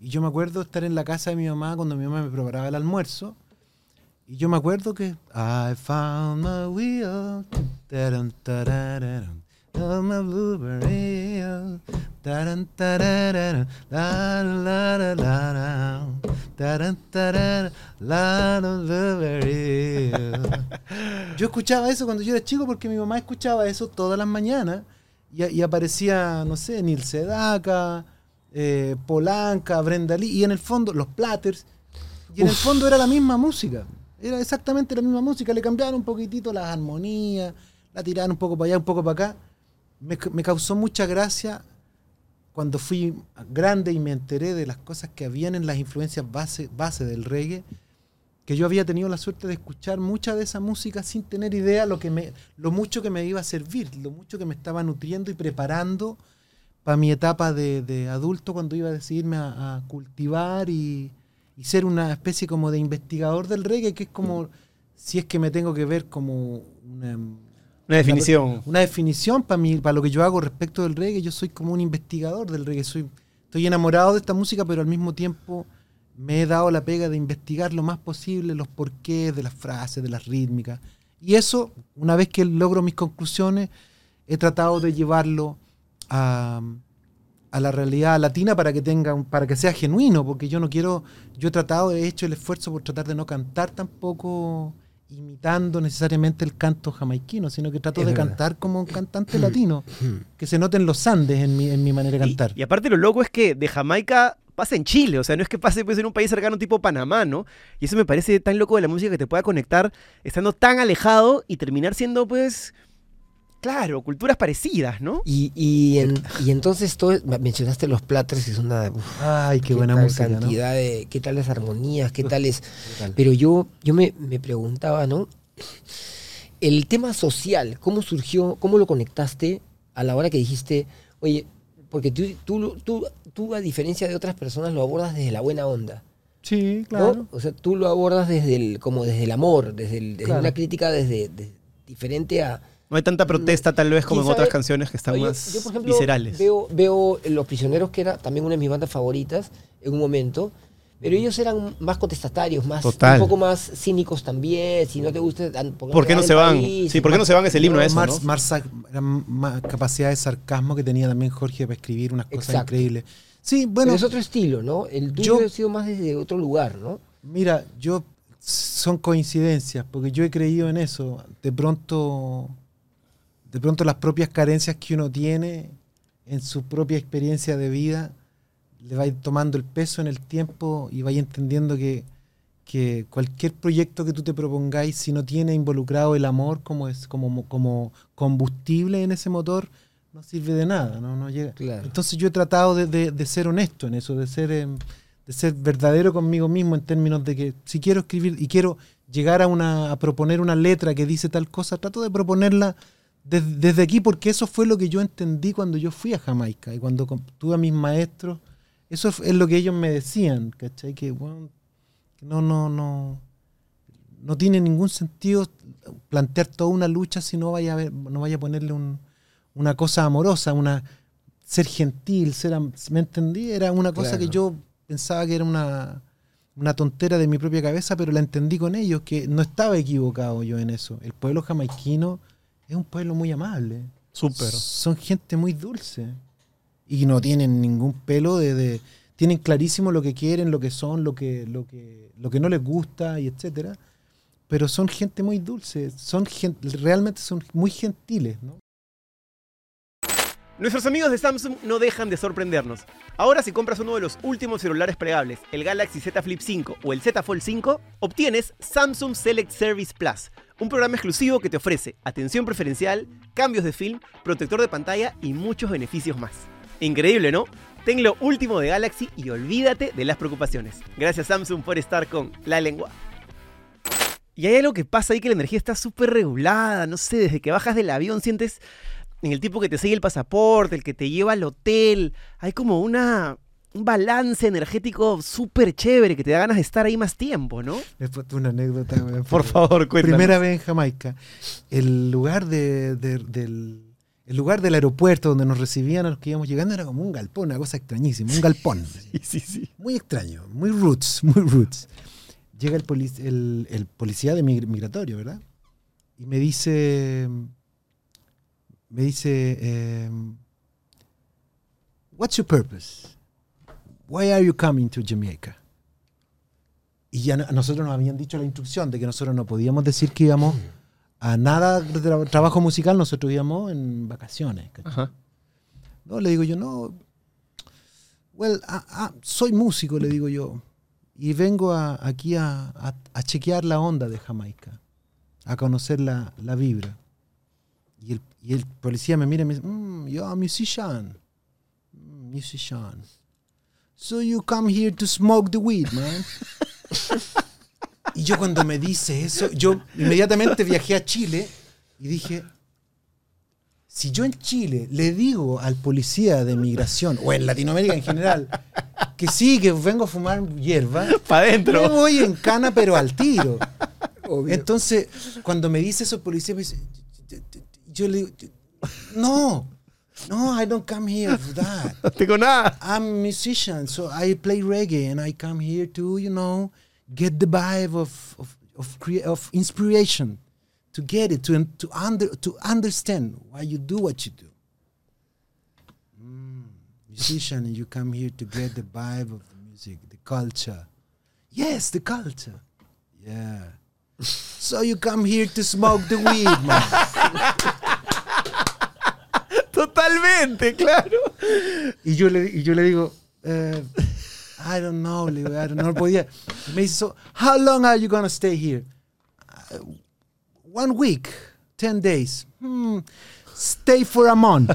Y yo me acuerdo estar en la casa de mi mamá cuando mi mamá me preparaba el almuerzo. Y yo me acuerdo que I found my wheel, on my blueberry hill, taran, tarararan, la, la, la, la, la, taran, tarara, la, la, blueberry hill. Yo escuchaba eso cuando yo era chico porque mi mamá escuchaba eso todas las mañanas y, y aparecía, no sé, Neil Sedaka, eh, Polanca, Brenda Lee y en el fondo los Platters y en el fondo era la misma música. Era exactamente la misma música. Le cambiaban un poquitito las armonías, la tiraban un poco para allá, un poco para acá. Me, me causó mucha gracia cuando fui grande y me enteré de las cosas que habían en las influencias base, base del reggae, que yo había tenido la suerte de escuchar mucha de esa música sin tener idea lo, que me, lo mucho que me iba a servir, lo mucho que me estaba nutriendo y preparando para mi etapa de, adulto cuando iba a decidirme a, a cultivar y, y ser una especie como de investigador del reggae, que es como, si es que me tengo que ver como una, Una definición. una definición para mí, para lo que yo hago respecto del reggae, yo soy como un investigador del reggae, soy, estoy enamorado de esta música, pero al mismo tiempo me he dado la pega de investigar lo más posible los porqués de las frases, de las rítmicas. Y eso, una vez que logro mis conclusiones, he tratado de llevarlo a, a la realidad latina para que tenga un- para que sea genuino, porque yo no quiero, yo he tratado, he hecho el esfuerzo por tratar de no cantar tampoco imitando necesariamente el canto jamaiquino, sino que trato Es de verdad. cantar como un cantante latino, que se noten los Andes en mi, en mi manera de Y, cantar. y aparte lo loco es que de Jamaica pasa en Chile, o sea, no es que pase pues, en un país cercano tipo Panamá, ¿no? Y eso me parece tan loco de la música que te pueda conectar estando tan alejado y terminar siendo, pues, claro, culturas parecidas, ¿no? Y, y, en- y entonces todo, mencionaste los platters, es una uf, Ay, qué, buena tal música, ¿no? cantidad de, qué tal las armonías, qué tal es. Brutal. Pero yo, yo me, me preguntaba, ¿no? El tema social, ¿cómo surgió, cómo lo conectaste a la hora que dijiste, oye, porque tú, tú, tú, tú a diferencia de otras personas lo abordas desde la buena onda, Sí, ¿no? claro. O sea, tú lo abordas desde el, como desde el amor, desde, el- desde Claro. una crítica desde, de- diferente a, No hay tanta protesta tal vez como en ¿Quién otras sabe? canciones que están Yo- más yo, por ejemplo, viscerales. Veo, veo Los Prisioneros, que era también una de mis bandas favoritas en un momento. Pero ellos eran más contestatarios, más Total. un poco más cínicos también. Si no te gusta, ¿Por qué no se van? país, Sí, ¿por qué no se van? Es el himno eso, Mars- ¿no? Más capacidad de sarcasmo que tenía también Jorge para escribir unas cosas Exacto. increíbles. Sí, Pero bueno, es otro estilo, ¿no? El tuyo yo- ha sido más desde otro lugar, ¿no? mira, yo son coincidencias, porque yo he creído en eso. De pronto, de pronto las propias carencias que uno tiene en su propia experiencia de vida, le va a ir tomando el peso en el tiempo y vaya entendiendo que, que cualquier proyecto que tú te propongáis, si no tiene involucrado el amor como, es, como, como combustible en ese motor, no sirve de nada, no, no llega. Claro. Entonces yo he tratado de, de- de ser honesto en eso, de ser, em, de ser verdadero conmigo mismo en términos de que si quiero escribir y quiero llegar a, una, a proponer una letra que dice tal cosa, trato de proponerla des- desde aquí porque eso fue lo que yo entendí cuando yo fui a Jamaica y cuando tuve a mis maestros, eso es lo que ellos me decían, ¿cachai? Que, bueno, no, no, no, no tiene ningún sentido plantear toda una lucha si no vaya a, ver- no vaya a ponerle un- una cosa amorosa, una ser gentil, ser ¿me entendí? Era una cosa Claro. que yo pensaba que era una, una tontera de mi propia cabeza, pero la entendí con ellos, que no estaba equivocado yo en eso. El pueblo jamaiquino es un pueblo muy amable. Súper. Son gente muy dulce. Y no tienen ningún pelo de, de- tienen clarísimo lo que quieren, lo que son, lo que, lo que, lo que no les gusta, y etcétera. Pero son gente muy dulce, son gen- realmente son muy gentiles, ¿no? Nuestros amigos de Samsung no dejan de sorprendernos. Ahora si compras uno de los últimos celulares plegables, el Galaxy Z Flip 5 o el Z Fold 5, obtienes Samsung Select Service Plus, un programa exclusivo que te ofrece atención preferencial, cambios de film, protector de pantalla y muchos beneficios más. Increíble, ¿no? Ten lo último de Galaxy y olvídate de las preocupaciones. Gracias Samsung por estar con la lengua. Y hay algo que pasa ahí que la energía está súper regulada, no sé, desde que bajas del avión sientes en el tipo que te sigue el pasaporte, el que te lleva al hotel, hay como una un balance energético súper chévere que te da ganas de estar ahí más tiempo, ¿no? Después una anécdota. Por favor, cuéntanos. Primera vez en Jamaica. El lugar de- de- del, el lugar del aeropuerto donde nos recibían a los que íbamos llegando era como un galpón, una cosa extrañísima, un galpón. Sí, sí, sí. Muy extraño, muy roots, muy roots. Llega el, polic- el, el policía de mig- migratorio, ¿verdad? Y me dice, me dice, em, What's your purpose? Why are you coming to Jamaica? Y ya a nosotros nos habían dicho la instrucción de que nosotros no podíamos decir que íbamos a nada de tra- trabajo musical, nosotros íbamos en vacaciones. No, le digo yo, no. Well, ah, ah, soy músico, le digo yo. Y vengo a- aquí a, a- a chequear la onda de Jamaica, a conocer la, la vibra. Y el, y el policía me mira y me dice, mm, a musician. Mm, musician. So you come here to smoke the weed, man. y yo cuando me dice eso, yo inmediatamente viajé a Chile y dije, si yo en Chile le digo al policía de migración, o en Latinoamérica en general, que sí, que vengo a fumar hierba, Para me adentro. voy en cana, pero al tiro. Obvio. Entonces, cuando me dice eso el policía, me dice, yo le digo, no, no, I don't come here for that. No tengo nada. I'm a musician, so I play reggae, and I come here to, you know, get the vibe of of of, crea- of inspiration, to get it, to to under to understand why you do what you do. Mm, musician, and you come here to get the vibe of the music, the culture. Yes, the culture. Yeah. So you come here to smoke the weed, man. Totalmente, claro. Y yo le, y yo le digo, eh, I don't know, le digo, I don't know, no podía. Y me dice, so, how long are you gonna stay here? "Uh, one week, 10 days. "Hmm, stay for a month.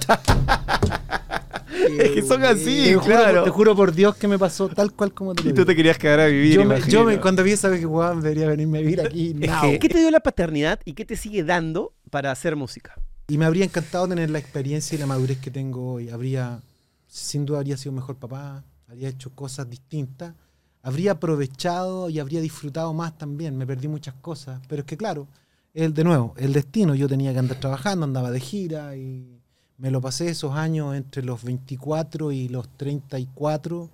Es que son así, te, juro, claro. te juro por Dios que me pasó tal cual como te lo Y tú digo. te querías quedar a vivir. yo, me, yo me- cuando vi esa vez que weón, debería venirme a vivir aquí. Now. ¿Qué te dio la paternidad y qué te sigue dando para hacer música? Y me habría encantado tener la experiencia y la madurez que tengo hoy. Habría, sin duda, habría sido mejor papá, habría hecho cosas distintas, habría aprovechado y habría disfrutado más también. Me perdí muchas cosas, pero es que claro, el de nuevo, el destino. Yo tenía que andar trabajando, andaba de gira y me lo pasé esos años entre los 24 y los 34.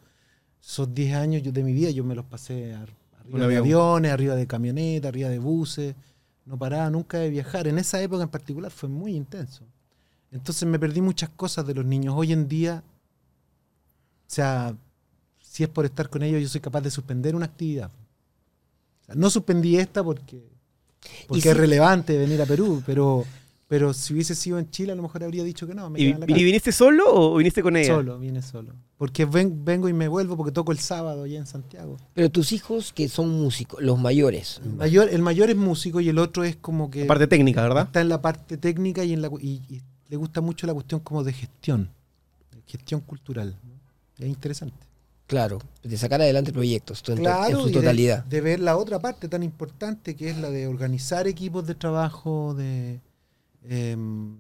Esos 10 años yo- de mi vida yo me los pasé arriba de aviones, arriba de camionetas, arriba de buses. No paraba nunca de viajar. En esa época en particular fue muy intenso. Entonces me perdí muchas cosas de los niños. Hoy en día, o sea, si es por estar con ellos, yo soy capaz de suspender una actividad. O sea, no suspendí esta porque, porque si- es relevante venir a Perú, pero, pero si hubiese sido en Chile, a lo mejor habría dicho que no. Me ¿Y, en la viniste solo o viniste con ella? Solo, vine solo. Porque ven- vengo y me vuelvo porque toco el sábado allá en Santiago. Pero tus hijos que son músicos, los mayores. El mayor, el mayor es músico y el otro es como que Parte técnica, ¿verdad? está en la parte técnica y, en la, cu- y, y le gusta mucho la cuestión como de gestión, de gestión cultural. Es interesante. Claro, de sacar adelante proyectos to- en, Claro, su de- totalidad. De, ver la otra parte tan importante que es la de organizar equipos de trabajo, de em,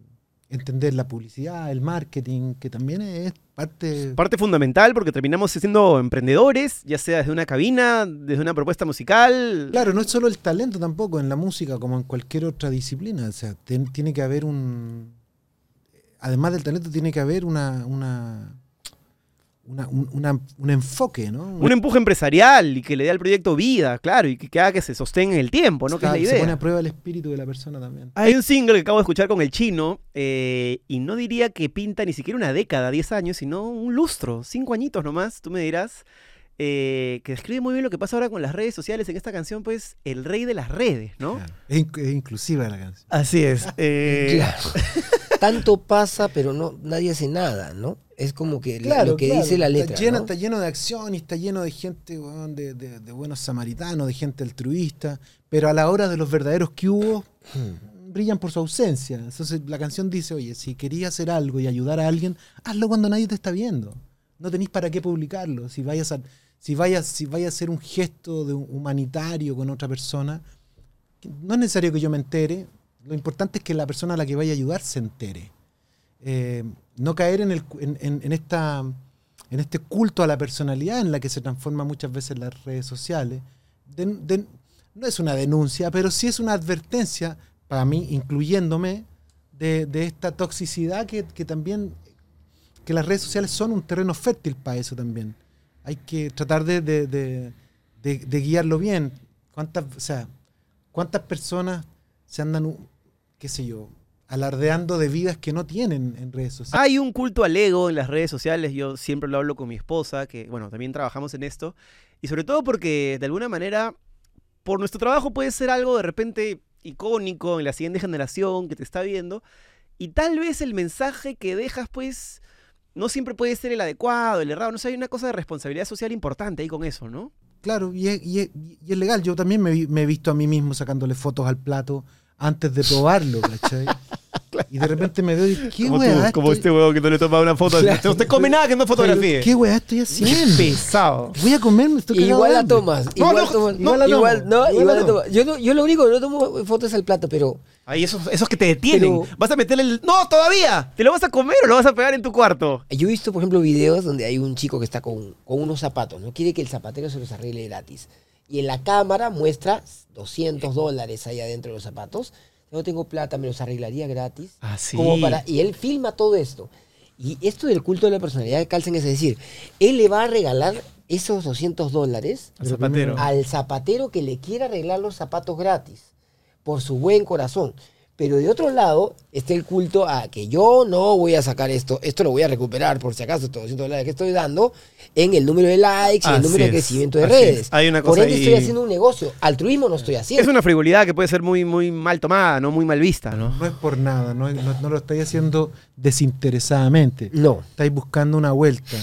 entender la publicidad, el marketing, que también es parte... Parte fundamental porque terminamos siendo emprendedores, ya sea desde una cabina, desde una propuesta musical. Claro, no es solo el talento tampoco en la música como en cualquier otra disciplina. O sea, tiene que haber un. Además del talento, tiene que haber una. una, una- un, una- un enfoque, ¿no? Un empuje empresarial y que le dé al proyecto vida, claro, y que, que haga que se sostenga en el tiempo, ¿no? Que es la Claro, Se pone idea. a prueba el espíritu de la persona también. Hay un single que acabo de escuchar con el chino eh, y no diría que pinta ni siquiera una década, 10 años, sino un lustro, 5 añitos nomás, tú me dirás, eh, que describe muy bien lo que pasa ahora con las redes sociales en esta canción, pues el rey de las redes, ¿no? Claro. Es, inc- es inclusiva la canción. Así es. eh, Claro. Tanto pasa, pero no nadie hace nada, ¿no? Es como que la- Claro, lo que claro, dice la está letra. lleno, ¿no? está lleno de acción y está lleno de gente, de, de- de buenos samaritanos, de gente altruista, pero a la hora de los verdaderos que hubo, Hmm. brillan por su ausencia. Entonces la canción dice, oye, si querías hacer algo y ayudar a alguien, hazlo cuando nadie te está viendo. No tenéis para qué publicarlo. Si vayas a, si vayas, si vayas a hacer un gesto de un humanitario con otra persona, no es necesario que yo me entere. Lo importante es que la persona a la que vaya a ayudar se entere. Eh, no caer en, el, en, esta, en este culto a la personalidad en la que se transforma muchas veces las redes sociales. No es una denuncia, pero sí es una advertencia, para mí, incluyéndome, de, esta toxicidad que, que también, que las redes sociales son un terreno fértil para eso también. Hay que tratar de, guiarlo bien. ¿Cuántas, o sea, ¿Cuántas personas se andan, qué sé yo, alardeando de vidas que no tienen en redes sociales? Hay un culto al ego en las redes sociales, yo siempre lo hablo con mi esposa, que bueno, también trabajamos en esto, y sobre todo porque de alguna manera, por nuestro trabajo puede ser algo de repente icónico en la siguiente generación que te está viendo, y tal vez el mensaje que dejas pues no siempre puede ser el adecuado, el errado, no sé, hay una cosa de responsabilidad social importante ahí con eso, ¿no? Claro, y es, y es- y es legal. Yo también me he visto a mí mismo sacándole fotos al plato antes de probarlo, ¿cachai? Y de repente me veo y ¿qué como weá? tú, como estoy- este huevo que no le toma una foto, Claro. usted come nada que no fotografíe. ¿Qué weá estoy haciendo? pesado. Voy a comerme, estoy cagado Igual la tomas. No, igual, no, tomas- igual igual, no, igual igual la tomas. Yo, no, yo lo único, no tomo fotos al plato, pero Ahí esos, esos que te detienen. Pero- Vas a meterle el. ¡No, todavía! ¿Te lo vas a comer o lo vas a pegar en tu cuarto? yo he visto, por ejemplo, videos donde hay un chico que está con, con unos zapatos, no quiere que el zapatero se los arregle gratis. Y en la cámara muestra 200 dólares ahí adentro de los zapatos. No tengo plata, me los arreglaría gratis. Ah, sí. Como para, y él filma todo esto. Y esto del culto de la personalidad de Carlsen es decir, él le va a regalar esos 200 dólares Al zapatero. al zapatero que le quiera arreglar los zapatos gratis, por su buen corazón. Pero de otro lado está el culto a que yo no voy a sacar esto, esto lo voy a recuperar por si acaso, estos 200 dólares que estoy dando, en el número de likes, en el Así número de es, crecimiento de así es. redes. Hay una por cosa ende ahí- estoy haciendo un negocio, altruismo no estoy Es haciendo. una frivolidad que puede ser muy, muy mal tomada, ¿no? Muy mal vista, ¿no? No es por nada, no, es- no- no lo estáis haciendo desinteresadamente. No. estáis buscando una vuelta.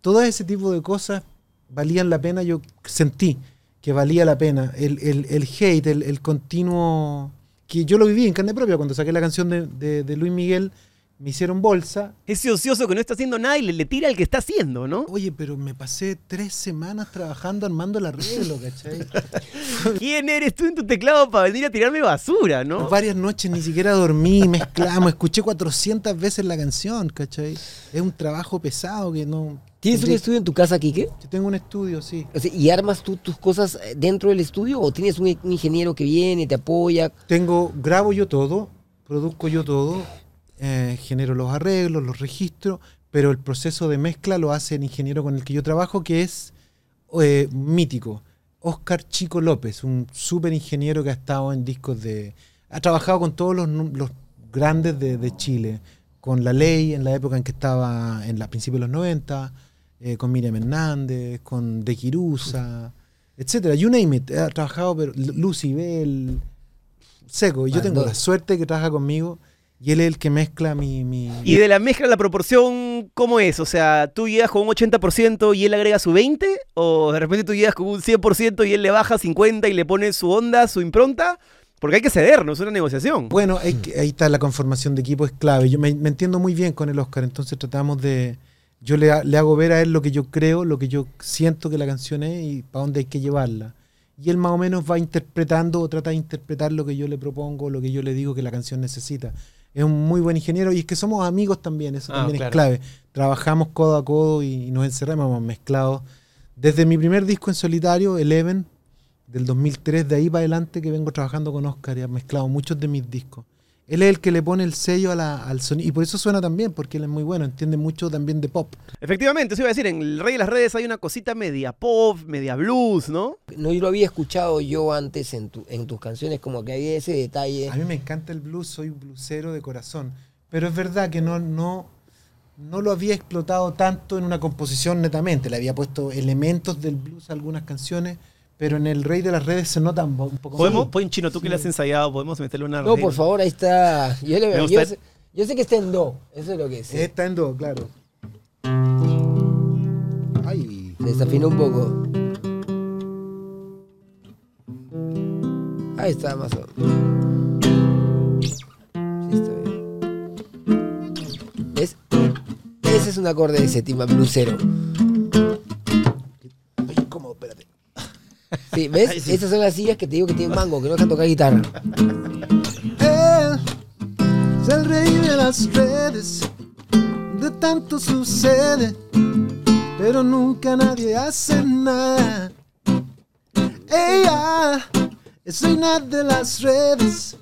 Todo ese tipo de cosas valían la pena, yo sentí que valía la pena. El, el- el hate, el, el continuo... Que yo lo viví en carne propia cuando saqué la canción de, de- de Luis Miguel, me hicieron bolsa. Ese ocioso que no está haciendo nada y le, le tira al que está haciendo, ¿no? Oye, pero me pasé tres semanas trabajando armando el arreglo, ¿cachai? ¿Quién eres tú en tu teclado para venir a tirarme basura, no? Varias noches ni siquiera dormí, mezclamos, escuché 400 veces la canción, ¿cachai? Es un trabajo pesado que no... ¿Tienes un estudio en tu casa, Quique? Yo tengo un estudio, sí. O sea, ¿Y armas tú tus cosas eh, dentro del estudio o tienes un, ingeniero que viene, te apoya? Tengo, grabo yo todo, produzco yo todo, eh, genero los arreglos, los registro, pero el proceso de mezcla lo hace el ingeniero con el que yo trabajo, que es eh, mítico. Oscar Chico López, un súper ingeniero que ha estado en discos de... Ha trabajado con todos los, grandes de, de Chile, con La Ley en la época en que estaba en la principios de los 90, eh, con Miriam Hernández, con De Quirusa, etcétera. You name it. Ha trabajado, pero Lucy Bell, seco. Yo tengo la suerte que trabaja conmigo y él es el que mezcla mi... mi- Y de la mezcla, la proporción, ¿cómo es? O sea, ¿tú llegas con un 80% y él agrega su 20%? ¿O de repente tú llegas con un 100% y él le baja 50% y le pone su onda, su impronta? Porque hay que ceder, no es una negociación. Bueno, hay que- ahí está la conformación de equipo, es clave. Yo me, me entiendo muy bien con el Oscar, entonces tratamos de... Yo le, le hago ver a él lo que yo creo, lo que yo siento que la canción es y para dónde hay que llevarla. Y él más o menos va interpretando o trata de interpretar lo que yo le propongo, lo que yo le digo que la canción necesita. Es un muy buen ingeniero y es que somos amigos también, eso Ah, también claro. es clave. Trabajamos codo a codo y, nos encerramos hemos mezclado. Desde mi primer disco en solitario, Eleven, del 2003, de ahí para adelante que vengo trabajando con Oscar y ha mezclado muchos de mis discos. Él es el que le pone el sello a la- al sonido y por eso suena tan bien, porque él es muy bueno, entiende mucho también de pop. Efectivamente, eso iba a decir, en el Rey de las Redes hay una cosita media pop, media blues, ¿no? No lo había escuchado yo antes en, tu- en tus canciones, como que había ese detalle. A mí me encanta el blues, soy blusero de corazón, pero es verdad que no, no, no lo había explotado tanto en una composición netamente, le había puesto elementos del blues a algunas canciones, pero en el Rey de las Redes se nota un po- un poco Podemos, más. pues, chino, tú que le has ensayado, podemos meterle una No, por favor, ahí está. Yo, le- yo sé, yo sé que está en do, eso es lo que sé. Está en do, claro. Ay, Se desafinó un poco. Ahí está, más o menos. Sí, está bien. ¿Ves? Ese es un acorde de séptima blusero. Sí, ¿ves? Esas son las sillas que te digo que tienen mango, que no dejan tocar guitarra. Él es el rey de las redes, de tanto sucede, pero nunca nadie hace nada. Ella es reina de las redes,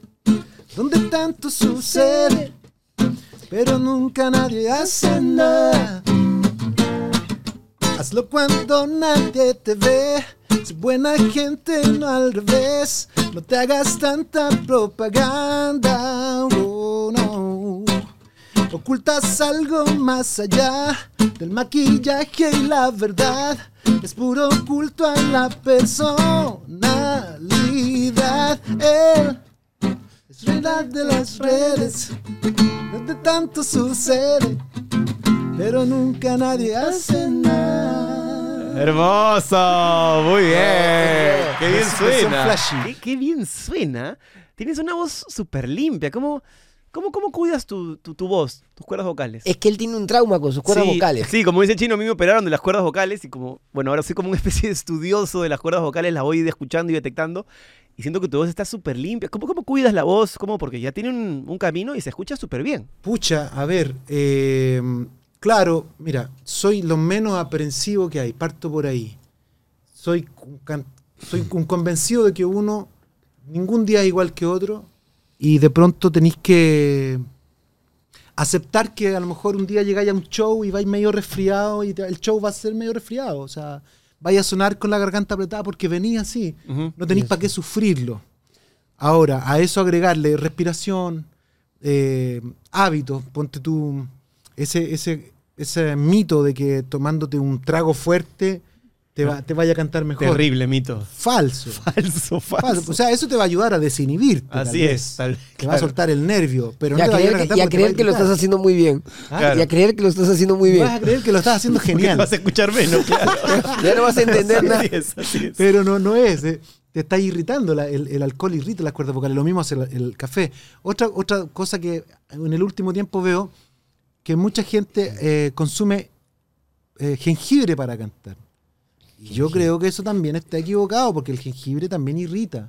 donde tanto sucede, pero nunca nadie hace nada. Hazlo cuando nadie te ve. Sé buena gente, no al revés. No te hagas tanta propaganda. Oh, no. Ocultas algo más allá del maquillaje y la verdad. Es puro culto a la personalidad. Él es reina de las redes. Donde tanto sucede pero nunca nadie hace nada. Hermoso, muy bien. Qué bien suena. Qué, qué bien suena. Tienes una voz súper limpia. ¿Cómo, cómo, cómo cuidas tu, tu, tu voz, tus cuerdas vocales? Es que él tiene un trauma con sus cuerdas sí, vocales. Sí, como dice el chino, a mí me operaron de las cuerdas vocales y como, bueno, ahora soy como una especie de estudioso de las cuerdas vocales, las voy escuchando y detectando y siento que tu voz está súper limpia. ¿Cómo, ¿Cómo cuidas la voz? ¿Cómo? Porque ya tiene un, un camino y se escucha súper bien. Pucha, a ver, eh, claro, mira, soy lo menos aprensivo que hay, parto por ahí. Soy, soy un convencido de que uno, ningún día es igual que otro, y de pronto tenéis que aceptar que a lo mejor un día llegáis a un show y vais medio resfriado y te- el show va a ser medio resfriado, o sea, vais a sonar con la garganta apretada porque venía así. No tenéis para qué sufrirlo. Ahora, a eso agregarle respiración, eh, hábitos, ponte tú ese, ese, ese mito de que tomándote un trago fuerte te, va, te vaya a cantar mejor. Terrible mito. Falso. Falso, Falso. O sea, eso te va a ayudar a desinhibirte. tal Así vez. es. tal- Te va a soltar el nervio, pero y a no va a a cantar y a creer que lo estás haciendo muy bien. Ah, Claro. Y a creer que lo estás haciendo muy bien. Vas a creer que lo estás haciendo Porque genial. vas a escuchar menos, claro. Ya no vas a entender nada. Así es, así es. Pero no, no es. eh. Te está irritando. la- el, el alcohol irrita las cuerdas vocales. Lo mismo hace el, el café. Otra, otra cosa que en el último tiempo veo que mucha gente eh, consume eh, jengibre para cantar. Y yo creo que eso también está equivocado porque el jengibre también irrita.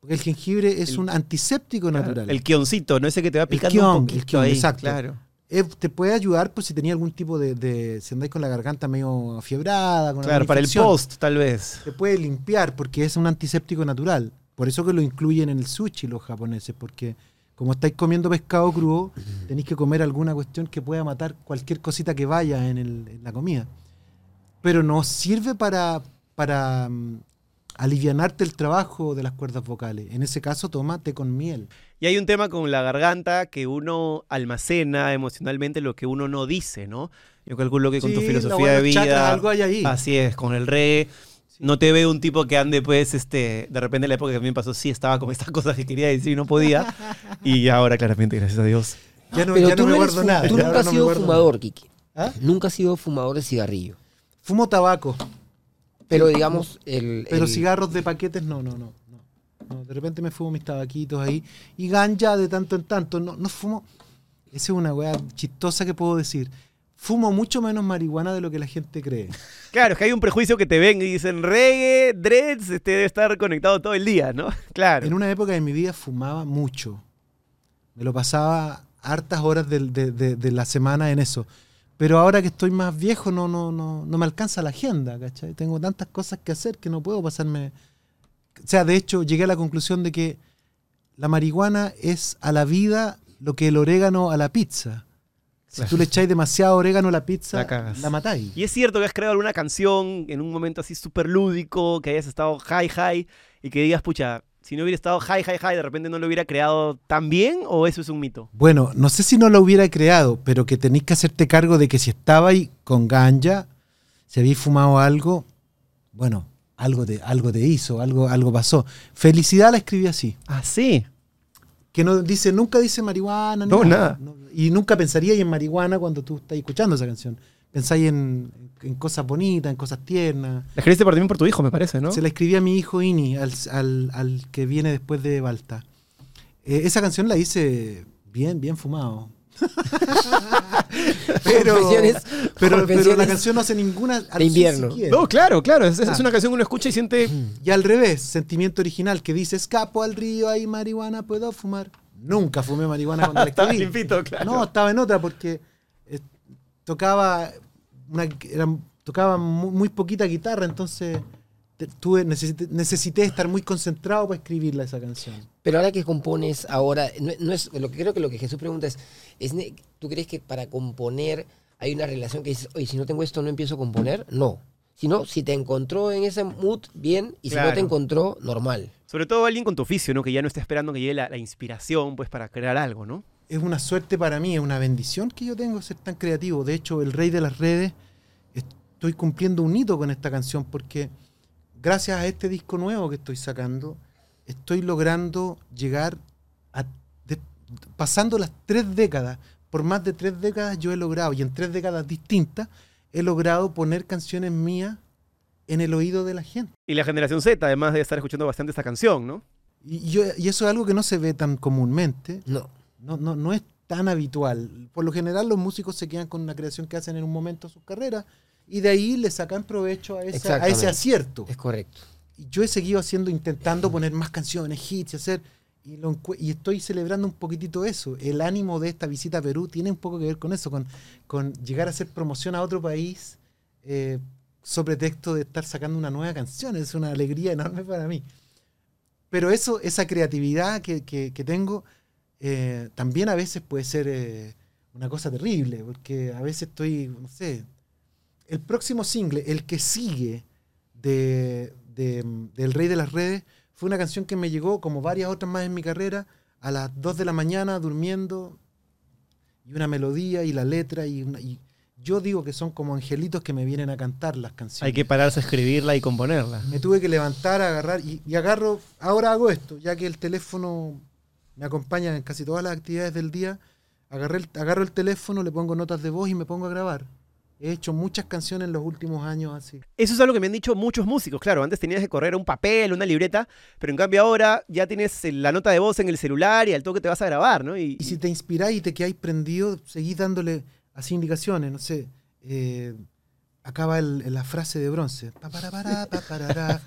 Porque el jengibre es un antiséptico natural. El quioncito, no ese que te va picando kion, un el kion, ahí. exacto. Claro. eh, te puede ayudar pues si tenía algún tipo de, de- si andáis con la garganta medio fiebrada, con Claro, para el post, tal vez. Te puede limpiar porque es un antiséptico natural. Por eso que lo incluyen en el sushi los japoneses, porque como estáis comiendo pescado crudo, tenéis que comer alguna cuestión que pueda matar cualquier cosita que vaya en, el- en la comida. Pero no sirve para, para mm, alivianarte el trabajo de las cuerdas vocales. En ese caso, toma té con miel. Y hay un tema con la garganta que uno almacena emocionalmente lo que uno no dice, ¿no? Yo calculo que con tu Sí, filosofía de vida. chakra, algo hay ahí. Así es, con el re. No te veo un tipo que ande, pues, este, de repente en la época que a mí me pasó, sí, estaba con estas cosas que quería decir y no podía. y ahora, claramente, gracias a Dios. Ya no, Pero ya tú no me guardo nada. Tú nunca has no sido fumador, Kiki. ¿Ah? Nunca has sido fumador de cigarrillo. Fumo tabaco, Pero digamos, el. pero el- cigarros de paquetes no, no, no, no. No, De repente me fumo mis tabaquitos ahí. Y ganja de tanto en tanto. No, no fumo. Esa es una weá chistosa que puedo decir. Fumo mucho menos marihuana de lo que la gente cree. Claro, es que hay un prejuicio que te ven y dicen reggae, dreads, este debe estar conectado todo el día, ¿no? Claro. En una época de mi vida fumaba mucho. Me lo pasaba hartas horas del- de, de- de la semana en eso. Pero ahora que estoy más viejo no, no, no, no me alcanza la agenda, ¿cachai? Tengo tantas cosas que hacer que no puedo pasarme... O sea, de hecho, llegué a la conclusión de que la marihuana es a la vida lo que el orégano a la pizza. Si tú le echáis demasiado orégano a la pizza, La la, matáis. Y es cierto que has creado alguna canción en un momento así súper lúdico, que hayas estado high, high, y que digas, pucha, si no hubiera estado high, high, high, de repente no lo hubiera creado tan bien, o eso es un mito. Bueno, no sé si no lo hubiera creado, pero que tenéis que hacerte cargo de que si estabais con ganja, si habéis fumado algo, bueno, algo te, algo te hizo, algo, algo pasó. Felicidad la escribí así. Ah, sí. Que no dice, nunca dice marihuana, No, nada. No, y nunca pensaría en marihuana cuando tú estás escuchando esa canción. Pensáis en, en cosas bonitas, en cosas tiernas. La escribiste por, también por tu hijo, me parece, ¿no? Se la escribí a mi hijo Ini, al, al- al que viene después de Balta. Eh, esa canción la hice bien, bien fumado. pero, Confesiones- pero, pero la canción no hace ninguna alusión invierno. siquiera. No, claro, claro. Es, es Ah. una canción que uno escucha y siente. Y al revés, sentimiento original que dice, escapo al río, hay marihuana, puedo fumar. Nunca fumé marihuana cuando la Estaba escribí. limpito, claro. No, estaba en otra porque eh, tocaba una, era- tocaba mu- muy, poquita guitarra, entonces tuve, necesité, necesité estar muy concentrado para escribirla esa canción. Pero ahora que compones ahora, no, no es lo que creo que lo que Jesús pregunta es, es ¿tú crees que para componer hay una relación que dices, oye, si no tengo esto no empiezo a componer? No. Sino, si te encontró en ese mood, bien, y si no Claro. te encontró, normal. Sobre todo alguien con tu oficio, ¿no? Que ya no está esperando que llegue la, la inspiración, pues, para crear algo, ¿no? Es una suerte para mí, es una bendición que yo tengo ser tan creativo. De hecho, el rey de las redes, estoy cumpliendo un hito con esta canción porque gracias a este disco nuevo que estoy sacando, estoy logrando llegar a... de- pasando las tres décadas, por más de tres décadas yo he logrado, y en tres décadas distintas, he logrado poner canciones mías en el oído de la gente. Y la generación Z, además de estar escuchando bastante esta canción, ¿no? Y, yo- y eso es algo que no se ve tan comúnmente. No. No, no, no es tan habitual. Por lo general los músicos se quedan con una creación que hacen en un momento de sus carreras y de ahí le sacan provecho a, esa- a ese acierto. Es correcto. Y yo he seguido haciendo, intentando poner más canciones, hits hacer... Y, lo y estoy celebrando un poquitito eso. El ánimo de esta visita a Perú tiene un poco que ver con eso, con, con llegar a hacer promoción a otro país eh, sobre texto de estar sacando una nueva canción. Es una alegría enorme para mí. Pero eso, esa creatividad que, que- que tengo, eh, también a veces puede ser eh, una cosa terrible, porque a veces estoy, no sé, el próximo single, el que sigue de, de, del Rey de las Redes, fue una canción que me llegó, como varias otras más en mi carrera, a las 2 de la mañana durmiendo, y una melodía y la letra, y, una- y yo digo que son como angelitos que me vienen a cantar las canciones. Hay que pararse a escribirla y componerla. Me tuve que levantar, agarrar y, y agarro, ahora hago esto, ya que el teléfono me acompaña en casi todas las actividades del día, agarré el- agarro el teléfono, le pongo notas de voz y me pongo a grabar. He hecho muchas canciones en los últimos años así. Eso es algo que me han dicho muchos músicos. Claro, antes tenías que correr un papel, una libreta, pero en cambio ahora ya tienes eh, la nota de voz en el celular y al toque te vas a grabar, ¿no? Y, Y si te inspiráis y te quedáis prendido, seguís dándole así indicaciones, no sé. eh, acaba el- la frase de bronce. Pa, para, para, pa, parará.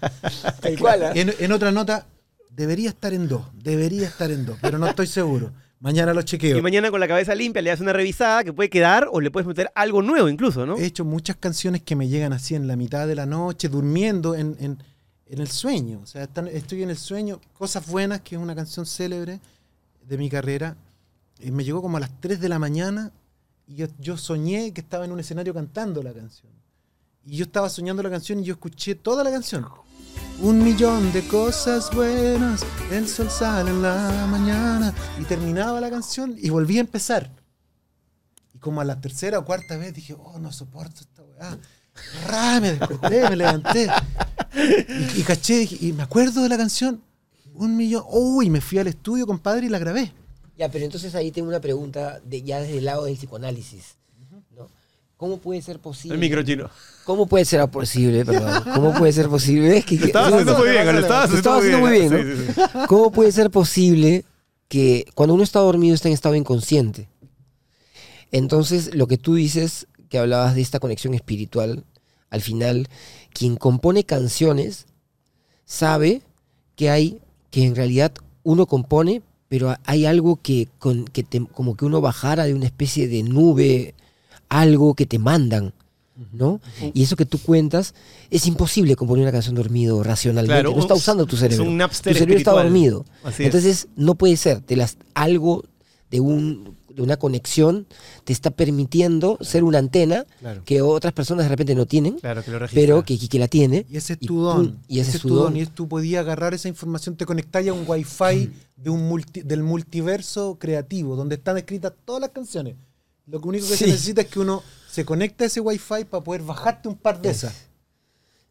Tal cual, ¿ah? En, en otra nota, debería estar en do, debería estar en do, pero no estoy seguro. Mañana lo chequeo. Y mañana con la cabeza limpia le das una revisada que puede quedar o le puedes meter algo nuevo incluso, ¿no? He hecho muchas canciones que me llegan así en la mitad de la noche, durmiendo en, en- en el sueño. O sea, están- estoy en el sueño. Cosas Buenas, que es una canción célebre de mi carrera. eh, me llegó como a las 3 de la mañana y yo, yo soñé que estaba en un escenario cantando la canción. Y yo estaba soñando la canción y yo escuché toda la canción. Un millón de cosas buenas, el sol sale en la mañana. Y terminaba la canción y volví a empezar. Y como a la tercera o cuarta vez dije, oh, no soporto esta weá. Me desperté, me levanté. Y, caché, dije, y me acuerdo de la canción. Un millón. Uy, me fui al estudio, compadre, y la grabé. Ya, pero entonces ahí tengo una pregunta de, ya desde el lado del psicoanálisis. ¿Cómo puede ser posible? El micro chino. ¿Cómo puede ser posible, perdón? ¿Cómo puede ser posible? Es que, Lo estabas haciendo muy bien, lo estabas haciendo muy bien, ¿no? Sí, sí, sí. ¿Cómo puede ser posible que cuando uno está dormido está en estado inconsciente? Entonces, lo que tú dices, que hablabas de esta conexión espiritual, al final, quien compone canciones sabe que hay, que en realidad uno compone, pero hay algo que, con, que te- como que uno bajara de una especie de nube, algo que te mandan. ¿no? Y eso que tú cuentas, es imposible componer una canción dormido racionalmente. Claro, no está un- usando tu es cerebro. un Napster tu cerebro está espiritual. dormido. Así es. Entonces, no puede ser. Te las, algo de, un, de una conexión te está permitiendo ser una antena Claro. que otras personas de repente no tienen, Claro, que lo pero que, que la tiene. Y ese es Y tu pum, don. y ese es tu don. Y es tú podías agarrar esa información, te conectáis a un wifi de un multi- del multiverso creativo, donde están escritas todas las canciones. Lo que único que se necesita es que uno se conecte a ese wifi para poder bajarte un par de esas.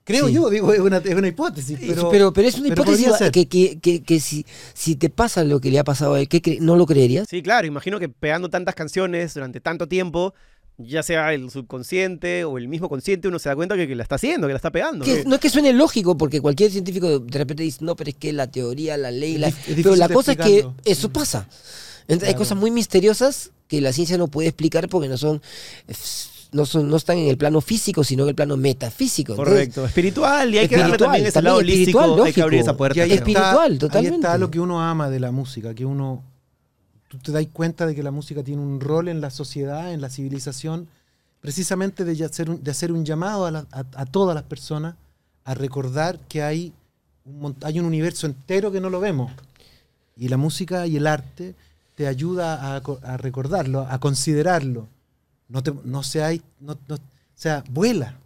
Creo Sí. yo, digo, es una, es una hipótesis. Pero, Pero, pero, es una hipótesis que, que, que, que si, si te pasa lo que le ha pasado a él, ¿qué cre- ¿no lo creerías? Sí, claro, imagino que pegando tantas canciones durante tanto tiempo, ya sea el subconsciente o el mismo consciente, uno se da cuenta que, que la está haciendo, que la está pegando. Que ¿no? no es que suene lógico, porque cualquier científico de repente dice, no, pero es que la teoría, la ley, la... pero la cosa es que eso pasa. Entonces, Hay cosas muy misteriosas que la ciencia no puede explicar porque no son, no son, no están en el plano físico, sino en el plano metafísico. Entonces, Correcto, espiritual, y hay que darle también ese también lado holístico, hay que abrir lógico. esa puerta. Y ahí espiritual, Ahí totalmente. está lo que uno ama de la música, que uno... Tú te das cuenta de que la música tiene un rol en la sociedad, en la civilización, precisamente de hacer un, de hacer un llamado a, la- a- a todas las personas a recordar que hay un, hay un universo entero que no lo vemos. Y la música y el arte te ayuda a, co- a recordarlo, a considerarlo. No, te, no seáis, no, no- o sea, vuela.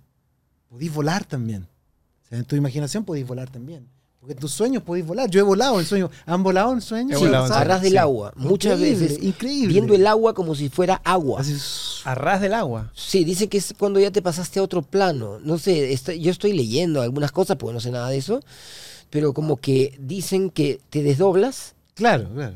Podéis volar también. O sea, en tu imaginación podéis volar también. Porque en tus sueños podéis volar. Yo he volado en sueños. ¿Han volado en sueños? Sí, a ras del Sí. agua, muchas Increíble, veces, Increíble. viendo el agua como si fuera agua. Así es. A ras del agua. Sí, dice que es cuando ya te pasaste a otro plano. No sé, estoy- yo estoy leyendo algunas cosas porque no sé nada de eso, pero como que dicen que te desdoblas Claro, claro.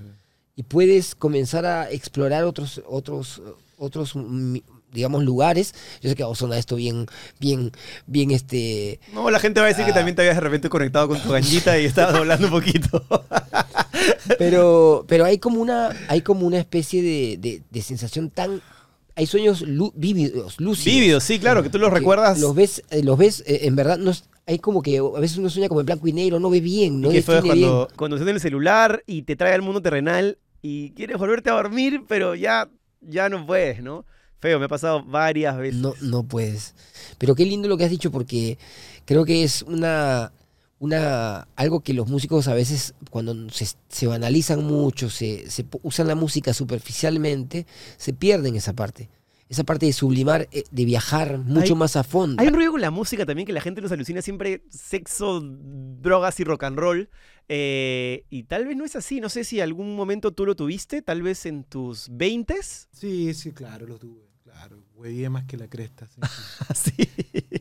Y puedes comenzar a explorar otros otros otros mm, digamos lugares. Yo sé que oh, suena esto bien bien bien este No, la gente va a decir que Ah. también te habías de repente conectado con tu ganjita y estabas doblando un poquito. pero pero hay como una hay como una especie de, de- de sensación tan hay sueños vívidos, lúcidos. Vívidos, sí, claro, que tú los recuerdas. Los ves, eh, los ves, eh, en verdad, no hay como que a veces uno sueña como en blanco y negro, no ve bien, no fue define bien. cuando, cuando estás en el celular y te trae al mundo terrenal y quieres volverte a dormir, pero ya, ya no puedes, ¿no? Feo, me ha pasado varias veces. No, no puedes. Pero qué lindo lo que has dicho porque creo que es una, una algo que los músicos a veces cuando se, se banalizan mucho, se, se usan la música superficialmente, se pierden esa parte. Esa parte de sublimar, eh, de viajar mucho Hay- más a fondo. Hay un ruido con la música también que la gente nos alucina siempre sexo, drogas y rock and roll. eh, y tal vez no es así. No sé si algún momento tú lo tuviste, tal vez en tus 20s. Sí, sí, claro, lo tuve. Claro, huevié más que la cresta. sí, sí. Así.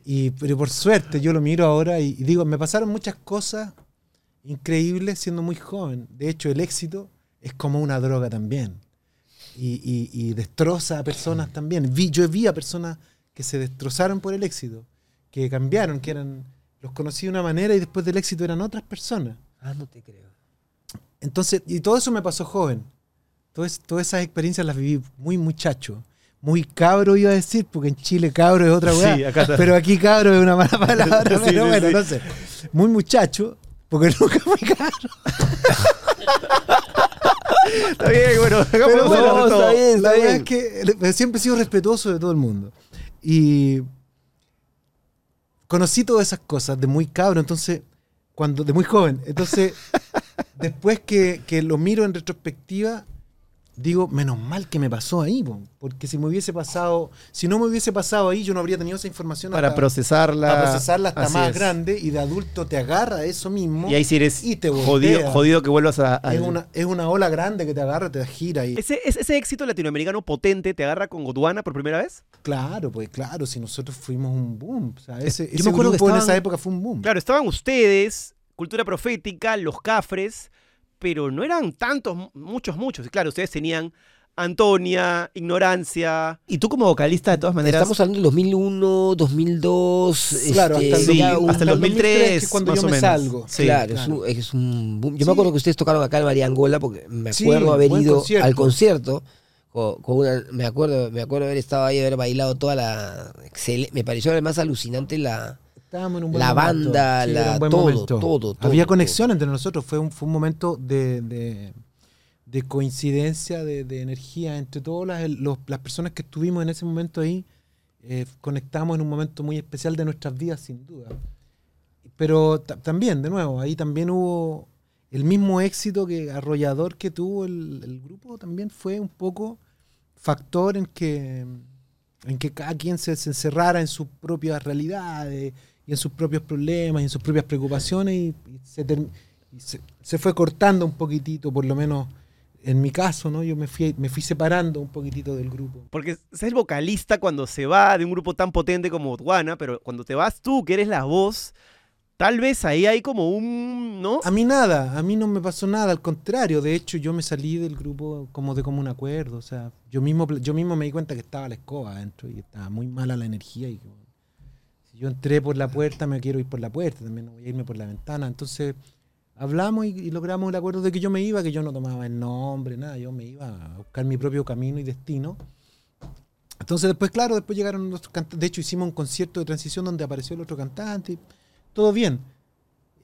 Y, pero por suerte, yo lo miro ahora y, y digo, me pasaron muchas cosas increíbles siendo muy joven. De hecho, el éxito es como una droga también. Y, y- y destroza a personas también. Vi, yo vi a personas que se destrozaron por el éxito, que cambiaron, que eran, los conocí de una manera y después del éxito eran otras personas. Ah, no te creo. Entonces, y todo eso me pasó joven. Todas, todas esas experiencias las viví muy muchacho. Muy cabro iba a decir, porque en Chile cabro es otra weá. Sí, acá está. pero aquí cabro es una mala palabra. Sí, pero sí, bueno, no sé. Muy muchacho, porque nunca fui cabro. Está bien, bueno, Pero bueno, de está bien. La verdad es que eh, siempre he sido respetuoso de todo el mundo. Y conocí todas esas cosas de muy cabro, entonces, cuando, de muy joven. Entonces, después que, que lo miro en retrospectiva, digo, menos mal que me pasó ahí, po, porque si me hubiese pasado, si no me hubiese pasado ahí, yo no habría tenido esa información Para hasta- procesarla. para procesarla hasta más es. grande y de adulto te agarra eso mismo. Y ahí sí eres Y te jodido, que vuelvas a. es, una, es una ola grande que te agarra, te gira y Ese, ese, ese éxito latinoamericano potente te agarra con Gondwana por primera vez. Claro, pues claro, si nosotros fuimos un boom. O sea, ese, Yo ese me acuerdo que grupo en estaban- esa época fue un boom. Claro, estaban ustedes, Cultura Profética, Los Cafres, pero no eran tantos, mu- muchos, muchos. Y claro, ustedes tenían Antonia, Ignorancia. Y tú como vocalista, de todas maneras. Estamos hablando del 2001, 2002. Claro, este, hasta el, sí, un- hasta el 2003, que es cuando más yo o me menos. salgo. Sí, claro, Es, un, es un boom. Yo Sí. me acuerdo que ustedes tocaron acá en María Angola porque me Sí, acuerdo haber ido concierto. al concierto. Con, con una, me acuerdo me acuerdo haber estado ahí, haber bailado toda la... excel- me pareció además alucinante la... Estábamos en un buen La momento. banda, Sí, la- buen todo, momento. todo, todo, Había todo. conexión entre nosotros. Fue un, fue un momento de, de, de coincidencia, de, de energía entre todas las, los- las personas que estuvimos en ese momento ahí. eh, conectamos en un momento muy especial de nuestras vidas, sin duda. Pero ta- también, de nuevo, ahí también hubo el mismo éxito que arrollador que tuvo el, el grupo, también fue un poco factor en que, en que cada quien se, se encerrara en sus propias realidades y en sus propios problemas y en sus propias preocupaciones y, y se, y se, se fue cortando un poquitito, por lo menos en mi caso, ¿no? Yo me fui, me fui separando un poquitito del grupo. Porque es el vocalista cuando se va de un grupo tan potente como Gondwana, pero cuando te vas tú, que eres la voz, tal vez ahí hay como un. ¿No? A mí nada, a mí no me pasó nada, al contrario, de hecho yo me salí del grupo como de común acuerdo, o sea, yo mismo, yo mismo me di cuenta que estaba la escoba adentro y estaba muy mala la energía y yo entré por la puerta me quiero ir por la puerta, también no voy a irme por la ventana, entonces hablamos y, logramos el acuerdo de que yo me iba, que yo no tomaba el nombre, nada, yo me iba a buscar mi propio camino y destino. Entonces después, claro, después llegaron los cantantes, de hecho hicimos un concierto de transición donde apareció el otro cantante, todo bien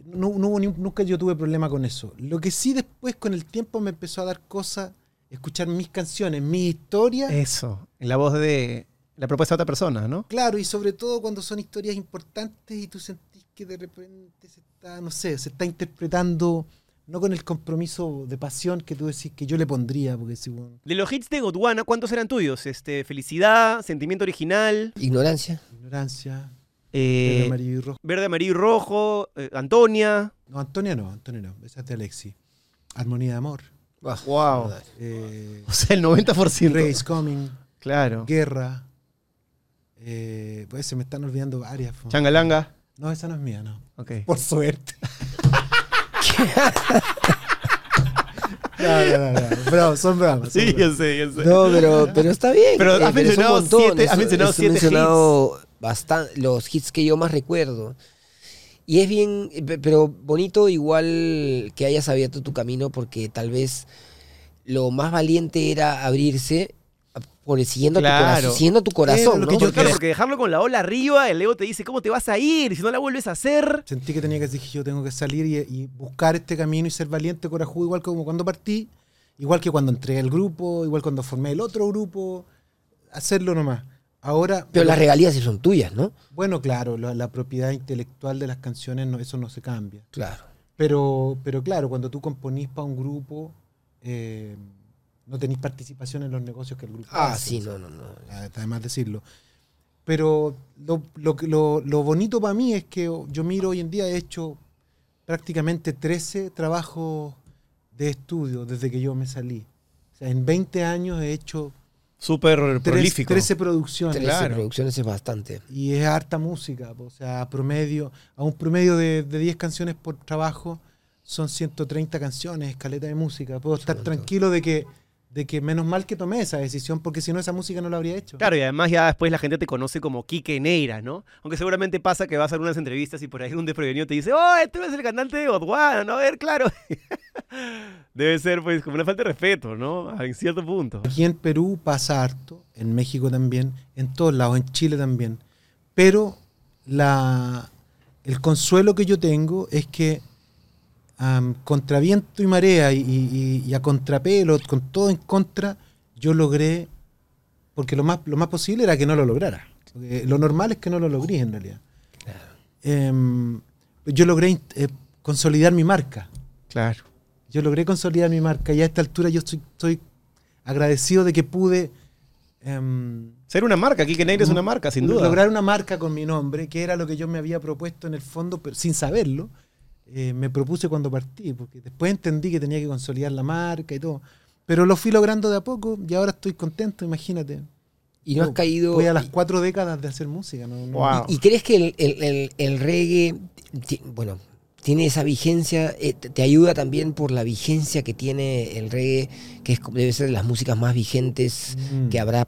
no, no nunca yo tuve problema con eso. Lo que sí después con el tiempo me empezó a dar cosa escuchar mis canciones, mi historia. Eso, en la voz de la propuesta de otra persona, ¿no? Claro, y sobre todo cuando son historias importantes y tú sentís que de repente se está, no sé, se está interpretando no con el compromiso de pasión que tú decís que yo le pondría, porque si bueno, De los hits de Gondwana, ¿cuántos eran tuyos? Este, Felicidad, Sentimiento Original, Ignorancia. ignorancia, eh, verde, amarillo y rojo. Verde, Amarillo y Rojo, eh, Antonia. No, Antonia no, Antonia no, esa es de Alexi. Armonía de amor. Wow. Eh, O sea, el 90%. Rey is coming. Claro. Guerra. Eh, pues se me están olvidando varias. fo. Changalanga. No, esa no es mía, no. Ok. Por suerte. no, no, no, no. Bravo, son son Sí, yo sé, yo sé. No, pero, pero está bien. Pero eh, has un mencionado montón, siete- has mencionado eso he siete mencionado bastan- los hits que yo más recuerdo. Y es bien, pe- pero bonito igual que hayas abierto tu camino porque tal vez lo más valiente era abrirse por siguiendo, Claro. tu corazón, siguiendo tu corazón. Que yo- Porque, claro, Porque- porque dejarlo con la ola arriba, el ego te dice, ¿cómo te vas a ir? Si no la vuelves a hacer. Sentí que tenía que dije yo tengo que salir y, y buscar este camino y ser valiente, corajudo, igual como cuando partí, igual que cuando entré al grupo, igual cuando formé el otro grupo, hacerlo nomás. Ahora, pero las regalías sí son tuyas, ¿no? bueno, claro, la, la propiedad intelectual de las canciones, no, eso no se cambia. Claro. Pero, pero claro, cuando tú componís para un grupo, eh, no tenés participación en los negocios que el grupo Ah, hace, sí, no, no, no. Está de más decirlo. Pero lo, lo, lo, lo bonito para mí es que yo miro hoy en día, he hecho prácticamente 13 trabajos de estudio desde que yo me salí. O sea, en 20 años he hecho Súper prolífico. 13 producciones. 13 Claro. producciones es bastante. Y es harta música, o sea, a promedio, a un promedio de, de 10 canciones por trabajo son 130 canciones, escaleta de música. Puedo estar tranquilo de que, de que menos mal que tomé esa decisión, porque si no esa música no la habría hecho. Claro, y además ya después la gente te conoce como Quique Neira, ¿no? Aunque seguramente pasa que vas a algunas entrevistas y por ahí un desprevenido te dice, ¡Oh, tú eres el cantante de Godwana! ¿no? A ver, claro. Debe ser, pues, como una falta de respeto, ¿no? En cierto punto. Aquí en Perú pasa harto, en México también, en todos lados, en Chile también. Pero la, el consuelo que yo tengo es que am, contra viento y marea y, y- y a contrapelo, con todo en contra, yo logré, porque lo más, lo más posible era que no lo lograra. Porque lo normal es que no lo logré en realidad. Em, yo logré eh, consolidar mi marca. Claro. Yo logré consolidar mi marca y a esta altura yo estoy, estoy agradecido de que pude em, Ser una marca, Kike Neira es una marca, sin duda. lograr una marca con mi nombre, que era lo que yo me había propuesto en el fondo, pero sin saberlo. Eh, me propuse cuando partí, porque después entendí que tenía que consolidar la marca y todo. Pero lo fui logrando de a poco y ahora estoy contento, imagínate. Y no has caído. Voy a las cuatro décadas de hacer música. ¿no? no- Wow. ¿Y crees que el, el- el- el reggae, bueno, tiene esa vigencia? eh, te ayuda también por la vigencia que tiene el reggae, que es, debe ser de las músicas más vigentes Mm. que habrá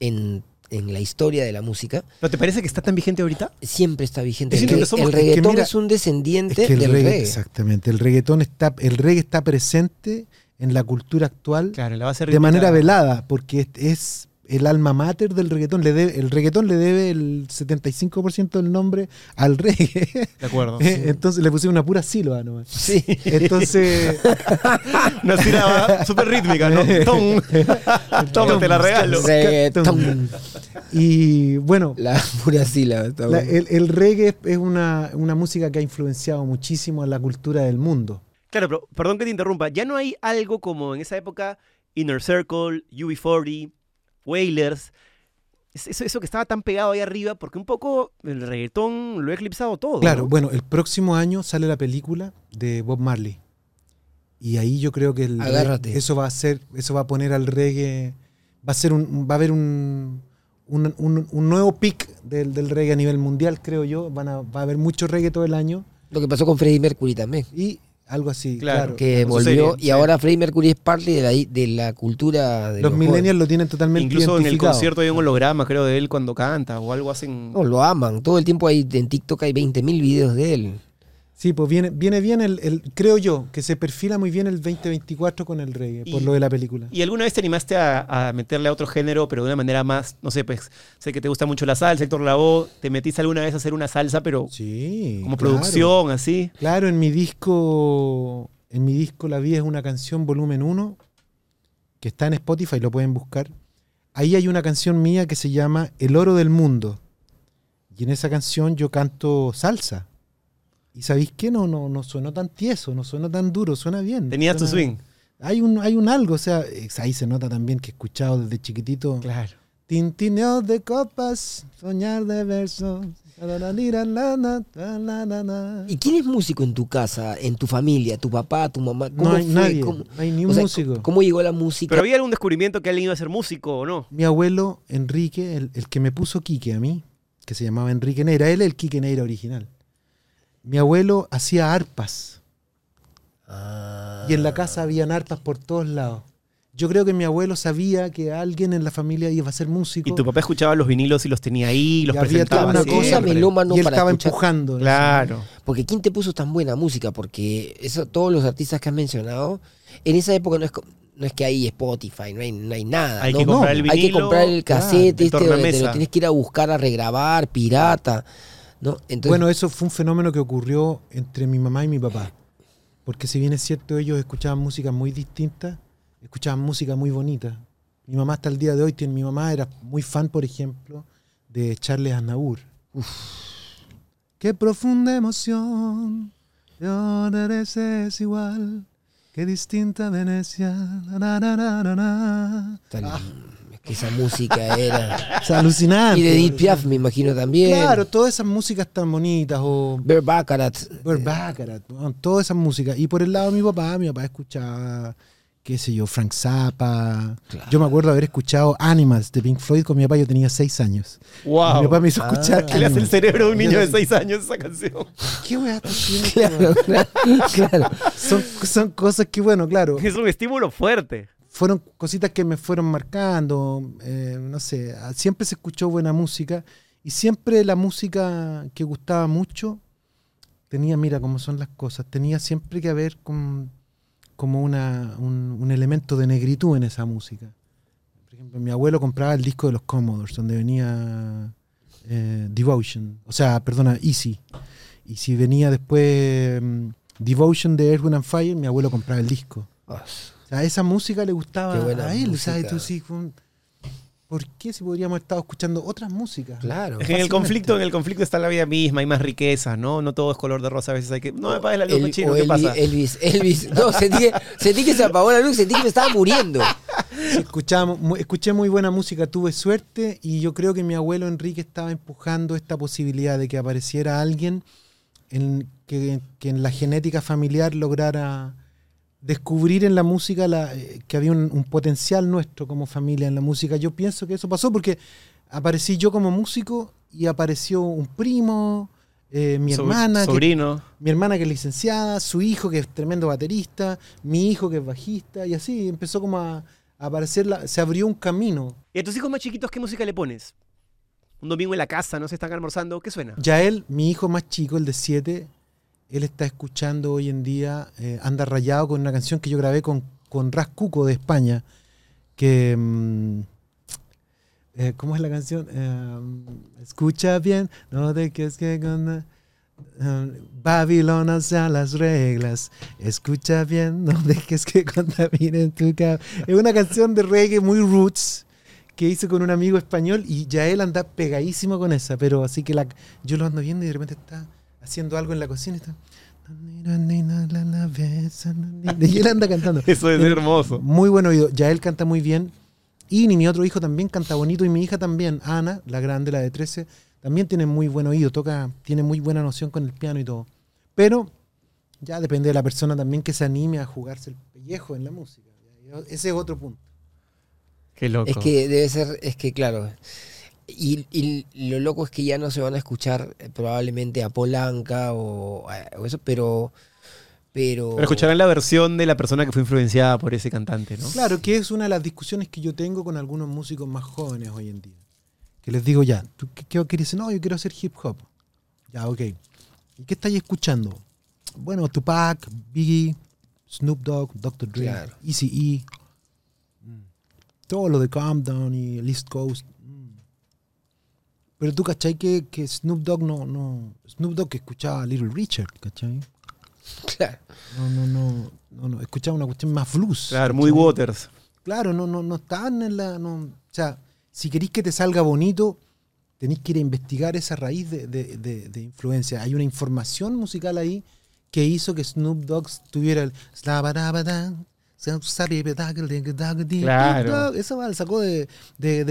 en, en la historia de la música. ¿Pero te parece que está tan vigente ahorita? Siempre está vigente. Yo El, que re- somos- el es que reggaetón mira, es un Es descendiente que el del reggae, reggae. exactamente, el reggaetón está, el reggae está presente en la cultura actual Claro, la de manera velada, porque es, es el alma mater del reggaetón. Le debe, el reggaetón le debe el 75% del nombre al reggae. De acuerdo. Eh, Entonces le puse una pura sílaba nomás. Sí. Entonces, Una sílaba súper rítmica, ¿no? Tom. Toma, te la regalo. Reggaetón. y bueno, La pura sílaba. está la- bueno. el, el reggae es una, una música que ha influenciado muchísimo a la cultura del mundo. Claro, pero perdón que te interrumpa. Ya no hay algo como en esa época Inner Circle, UB40, Wailers. Es- Eso, eso que estaba tan pegado ahí arriba, porque un poco el reggaetón lo ha eclipsado todo. Claro, ¿no? bueno, el próximo año sale la película de Bob Marley. Y ahí yo creo que el eso va a ser, eso va a poner al reggae, va a ser un, va a haber un, un, un- un nuevo pic del, del reggae a nivel mundial, creo yo. Van a, va a haber mucho reggae todo el año Lo que pasó con Freddie Mercury también. y algo así. Claro, Claro. Que volvió. serie, y sí. ahora Freddie Mercury es parte de la, de la cultura de Los los millennials jóvenes. lo tienen totalmente Incluso en el concierto hay un holograma, creo, de él cuando canta o algo hacen. No, lo aman. Todo el tiempo hay, en TikTok hay 20.000 videos de él. Sí, pues viene, viene bien el, el- creo yo, que se perfila muy bien el 2024 con el reggae, por lo de la película. ¿Y alguna vez te animaste a, a meterle a otro género, pero de una manera más, no sé, pues, sé que te gusta mucho la salsa, Héctor Lavoe, ¿te metiste alguna vez a hacer una salsa, pero Sí. como claro. producción, así? Claro, en mi disco, en mi disco La vida es una canción volumen 1, que está en Spotify, lo pueden buscar. Ahí hay una canción mía que se llama El oro del mundo. Y en esa canción yo canto salsa. Y sabéis qué? No, no, no suena tan tieso, no suena tan duro, suena bien. Tenías tu Suena- swing. Hay un, hay un algo, o sea, ahí se nota también que he escuchado desde chiquitito. Claro. Tintineo de copas, soñar de versos. ¿Y quién es músico en tu casa, en tu familia, tu papá, tu mamá? ¿Cómo No hay fue? nadie, ¿Cómo- no hay ni un o sea, músico. ¿Cómo llegó la música? ¿Pero había algún descubrimiento que alguien iba a ser músico o no? Mi abuelo Enrique, el, el que me puso Quique a mí, que se llamaba Enrique Neira, él es el Quique Neira original. Mi abuelo hacía arpas Ah. y en la casa habían arpas por todos lados. Yo creo que mi abuelo sabía que alguien en la familia iba a ser músico Y tu papá escuchaba los vinilos y los tenía ahí, los y había toda presentaba una siempre. cosa melómano y él para estaba escuchar. empujando. eso. Claro. Porque ¿quién te puso tan buena música? Porque eso, todos los artistas que has mencionado, en esa época no es, no es que hay Spotify, no hay, no hay nada. Hay ¿no? que no, comprar el vinilo. Hay que comprar el claro, cassette, el este, donde te lo tienes que ir a buscar a regrabar, pirata. ¿No? Entonces, Bueno, eso fue un fenómeno que ocurrió entre mi mamá y mi papá. Porque si bien es cierto, ellos escuchaban música muy distinta, escuchaban música muy bonita. Mi mamá hasta el día de hoy, tiene, mi mamá era muy fan, por ejemplo, de Charles Aznavour. Qué profunda emoción, de eres es igual, qué distinta Venecia. na, na, na, na, es que esa música era... Sea, alucinante. y de Edith Piaf, me imagino también. Claro, todas esas músicas tan bonitas, o Bert Baccarat. Burt Baccarat, weón, toda esa música. Y por el lado de mi papá, mi papá escuchaba, qué sé yo, Frank Zappa. Claro. Yo me acuerdo haber escuchado Animals de Pink Floyd con mi papá, yo tenía seis años. Wow. Mi papá me hizo escuchar. ¿Qué le hace el cerebro a un niño de 6 años esa canción? ¿Qué weá? Claro, claro, claro. Son, son cosas que, bueno, claro, Es un estímulo fuerte. Fueron cositas que me fueron marcando. eh, no sé, siempre se escuchó buena música. Y siempre la música que gustaba mucho tenía, mira cómo son las cosas, tenía siempre que haber con, como una, un, elemento de negritud en esa música. Por ejemplo, mi abuelo compraba el disco de los Commodores, donde venía eh, Devotion, o sea, perdona, Easy. Y si venía después mm, Devotion de Earth, Wind and Fire, mi abuelo compraba el disco. Ah, O sea, esa música le gustaba a él, música. ¿sabes? Tú sí, con- ¿Por qué si podríamos haber estado escuchando otras músicas? Claro. Es que en el conflicto, en el conflicto está la vida misma, hay más riqueza, ¿no? No todo es color de rosa, a veces hay que. No me pagues la luz, El- chino, ¿qué pasa? Elvis, Elvis. No, sentí que, sentí que se apagó la luz, sentí que me estaba muriendo. Escuchamos, escuché muy buena música, tuve suerte y yo creo que mi abuelo Enrique estaba empujando esta posibilidad de que apareciera alguien en, que, que en la genética familiar lograra descubrir en la música la- eh, que había un, un potencial nuestro como familia en la música. Yo pienso que eso pasó porque aparecí yo como músico y apareció un primo, eh, mi Sobr- hermana, que, Sobrino. mi hermana que es licenciada, su hijo que es tremendo baterista, mi hijo que es bajista, y así empezó como a, a aparecer, la- se abrió un camino. ¿Y a tus hijos más chiquitos qué música le pones? Un domingo en la casa, no se están almorzando, ¿qué suena? Ya él, mi hijo más chico, el de 7, él está escuchando hoy en día eh, Anda Rayado con una canción que yo grabé con, con Ras Cuco de España, que... mm, eh, ¿Cómo es la canción? Eh, escucha bien, no de que es que con... Babilona sean las reglas. Escucha bien, no dejes que contaminen tu cabeza. Es una canción de reggae muy roots que hice con un amigo español y ya él anda pegadísimo con esa, pero así que la, yo lo ando viendo y de repente está haciendo algo en la cocina y está... Y él anda cantando. Eso es hermoso. Muy buen oído. Ya él canta muy bien. Y ni mi otro hijo también canta bonito. Y mi hija también, Ana, la grande, la de 13, también tiene muy buen oído. Toca, tiene muy buena noción con el piano y todo. Pero ya depende de la persona también que se anime a jugarse el pellejo en la música. Ese es otro punto. Qué loco. Es que debe ser, es que claro. Y, y lo loco es que ya no se van a escuchar eh, probablemente a Polanca o, a- o eso, pero. Pero. Pero escucharán la versión de la persona que fue influenciada por ese cantante, ¿no? Claro, que es una de las discusiones que yo tengo con algunos músicos más jóvenes hoy en día. Que les digo, ya, ¿tú qué, qué quieres? No, yo quiero hacer hip hop. Ya, ok. ¿Y qué estáis escuchando? Bueno, Tupac, Biggie, Snoop Dogg, Dr. Dre, Claro. Easy E. Todo lo de Calm Down y East Coast. Pero tú, ¿cachai? Que, que Snoop Dogg no, no. Snoop Dogg escuchaba a Little Richard, ¿cachai? Claro. No, no, no. no, no. Escuchaba una cuestión más blues. Claro, muy. Waters. Claro, no, no, no están en la. no- o sea, si queréis que te salga bonito, tenéis que ir a investigar esa raíz de, de- de- de influencia. Hay una información musical ahí que hizo que Snoop Dogg tuviera el. Claro. Eso va, sacó de. de,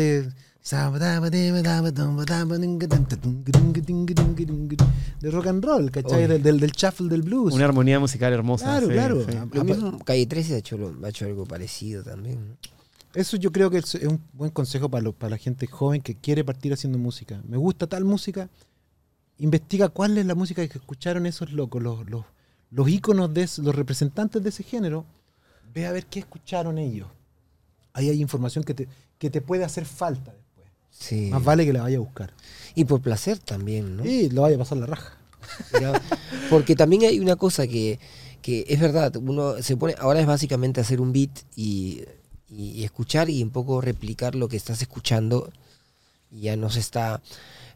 de rock and roll, ¿cachai? Del, del, del shuffle del blues. Una armonía musical hermosa. Claro, sí, claro. sí. Mismo, Calle 13 ha hecho, lo- ha hecho algo parecido también. Eso yo creo que es un buen consejo para, lo- para la gente joven que quiere partir haciendo música. Me gusta tal música, investiga cuál es la música que escucharon esos locos, los, los, los íconos de es- los representantes de ese género. Ve a ver qué escucharon ellos. Ahí hay información que te, que te puede hacer falta después. Sí. Más vale que la vaya a buscar. Y por placer también, ¿no? Y lo vaya a pasar la raja. Mira, Porque también hay una cosa que, que es verdad, uno se pone, ahora es básicamente hacer un beat y, y- y escuchar y un poco replicar lo que estás escuchando y ya no se está,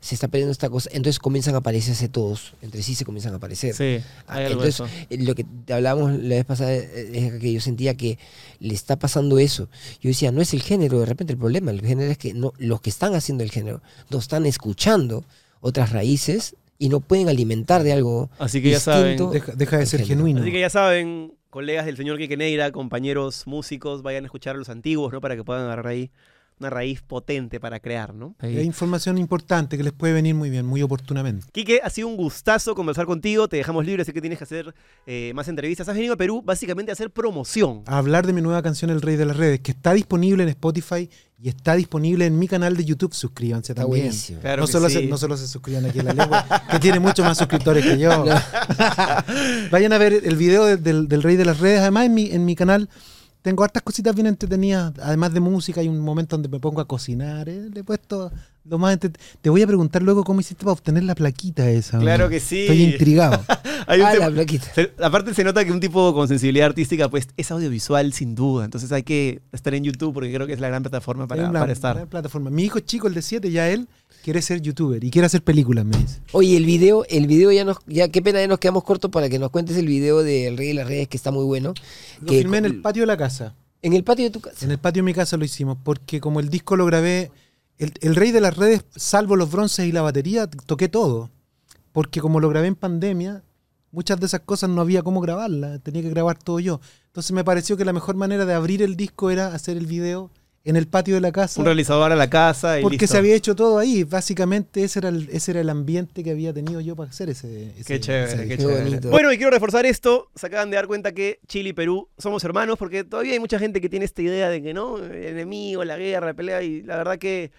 se está perdiendo esta cosa, entonces comienzan a aparecerse todos, entre sí se comienzan a aparecer. Sí, Ah, hay algo Entonces, eso. eh, lo que te hablábamos la vez pasada eh, es que yo sentía que le está pasando eso. Yo decía, no es el género de repente el problema, el género es que no, los que están haciendo el género no están escuchando otras raíces y no pueden alimentar de algo Así que ya saben. distinto. Deja, deja de ser género. genuino. Así que ya saben, colegas del señor Quique Neira, compañeros músicos, vayan a escuchar a los antiguos, ¿no? Para que puedan agarrar ahí una raíz potente para crear, ¿no? Hay información importante que les puede venir muy bien, muy oportunamente. Quique, ha sido un gustazo conversar contigo. Te dejamos libre, sé que tienes que hacer eh, más entrevistas. Has venido a Perú básicamente a hacer promoción. a hablar de mi nueva canción El Rey de las Redes, que está disponible en Spotify y está disponible en mi canal de YouTube. Suscríbanse Está también. buenísimo. Claro no, solo sí. se, no solo se suscriban aquí a la lengua, que tiene muchos más suscriptores que yo. Vayan a ver el video de- del, del Rey de las Redes. Además, en mi, en mi canal tengo hartas cositas bien entretenidas. Además de música, hay un momento donde me pongo a cocinar. ¿eh? Le he puesto lo más Te voy a preguntar luego cómo hiciste para obtener la plaquita esa. Claro hombre. que sí. Estoy intrigado. Hay un Ah, la plaquita. se- aparte se nota que un tipo con sensibilidad artística pues es audiovisual sin duda. Entonces hay que estar en YouTube porque creo que es la gran plataforma para, Es una para estar. gran plataforma. Mi hijo chico, el de 7, ya él quiere ser youtuber y quiere hacer películas, me dice. Oye, el video, el video ya nos, ya qué pena ya nos quedamos cortos para que nos cuentes el video del Rey de las Redes que está muy bueno. Lo Que filmé en el patio de la casa. En el patio de tu casa. En el patio de mi casa lo hicimos, porque como el disco lo grabé, el, el rey de las redes, salvo los bronces y la batería, toqué todo. Porque como lo grabé en pandemia, muchas de esas cosas no había cómo grabarlas, tenía que grabar todo yo. Entonces me pareció que la mejor manera de abrir el disco era hacer el video en el patio de la casa. Un realizador a la casa y Porque listo. se había hecho todo ahí. Básicamente ese era el, ese era el ambiente que había tenido yo para hacer ese. ese- Qué chévere, ese qué disco. Qué chévere. bonito. Bueno, y quiero reforzar esto. Se acaban de dar cuenta que Chile y Perú somos hermanos, porque todavía hay mucha gente que tiene esta idea de que no, el enemigo, la guerra, la pelea, y la verdad que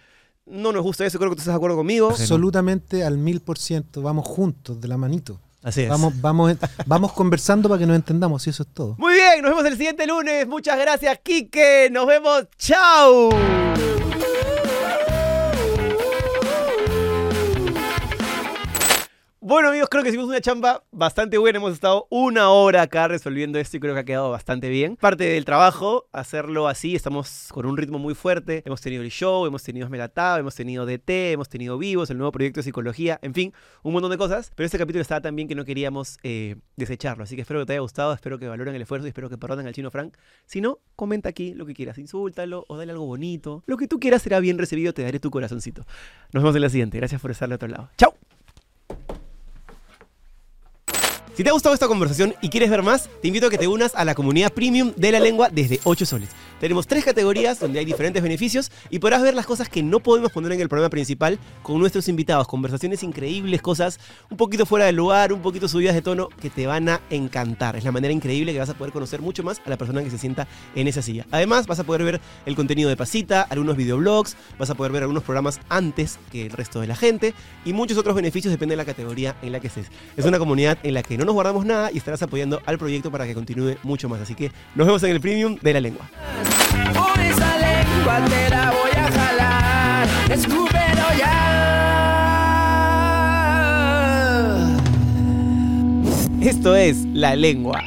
no nos gusta eso. Creo que tú estás de acuerdo conmigo. Absolutamente al mil por ciento. Vamos juntos, de la manito. Así es. Vamos, vamos, vamos conversando para que nos entendamos y eso es todo. Muy bien, nos vemos el siguiente lunes. Muchas gracias, Quique. Nos vemos. ¡Chao! Bueno amigos, creo que hicimos una chamba bastante buena. Hemos estado una hora acá resolviendo esto y creo que ha quedado bastante bien. Parte del trabajo, hacerlo así. Estamos con un ritmo muy fuerte. Hemos tenido el show, hemos tenido Melatado, hemos tenido DT, hemos tenido Vivos, el nuevo proyecto de psicología, en fin, un montón de cosas. Pero este capítulo estaba tan bien que no queríamos eh, desecharlo. Así que espero que te haya gustado, espero que valoren el esfuerzo y espero que perdonen al chino Frank. Si no, comenta aquí lo que quieras, insúltalo o dale algo bonito. Lo que tú quieras será bien recibido, te daré tu corazoncito. Nos vemos en la siguiente. Gracias por estar al otro lado. ¡Chao! Si te ha gustado esta conversación y quieres ver más, te invito a que te unas a la comunidad premium de la lengua desde 8 soles. Tenemos tres categorías donde hay diferentes beneficios y podrás ver las cosas que no podemos poner en el programa principal con nuestros invitados. Conversaciones increíbles, cosas un poquito fuera del lugar, un poquito subidas de tono que te van a encantar. Es la manera increíble que vas a poder conocer mucho más a la persona que se sienta en esa silla. Además, vas a poder ver el contenido de Pasita, algunos videoblogs, vas a poder ver algunos programas antes que el resto de la gente y muchos otros beneficios depende de la categoría en la que estés. Es una comunidad en la que no nos guardamos nada y estarás apoyando al proyecto para que continúe mucho más. Así que nos vemos en el premium de la lengua. Por esa lengua te la voy a jalar. Escúpelo ya. Esto es La Lengua.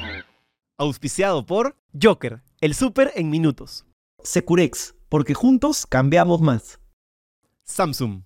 Auspiciado por Joker, el súper en minutos. Securex, porque juntos cambiamos más. Samsung.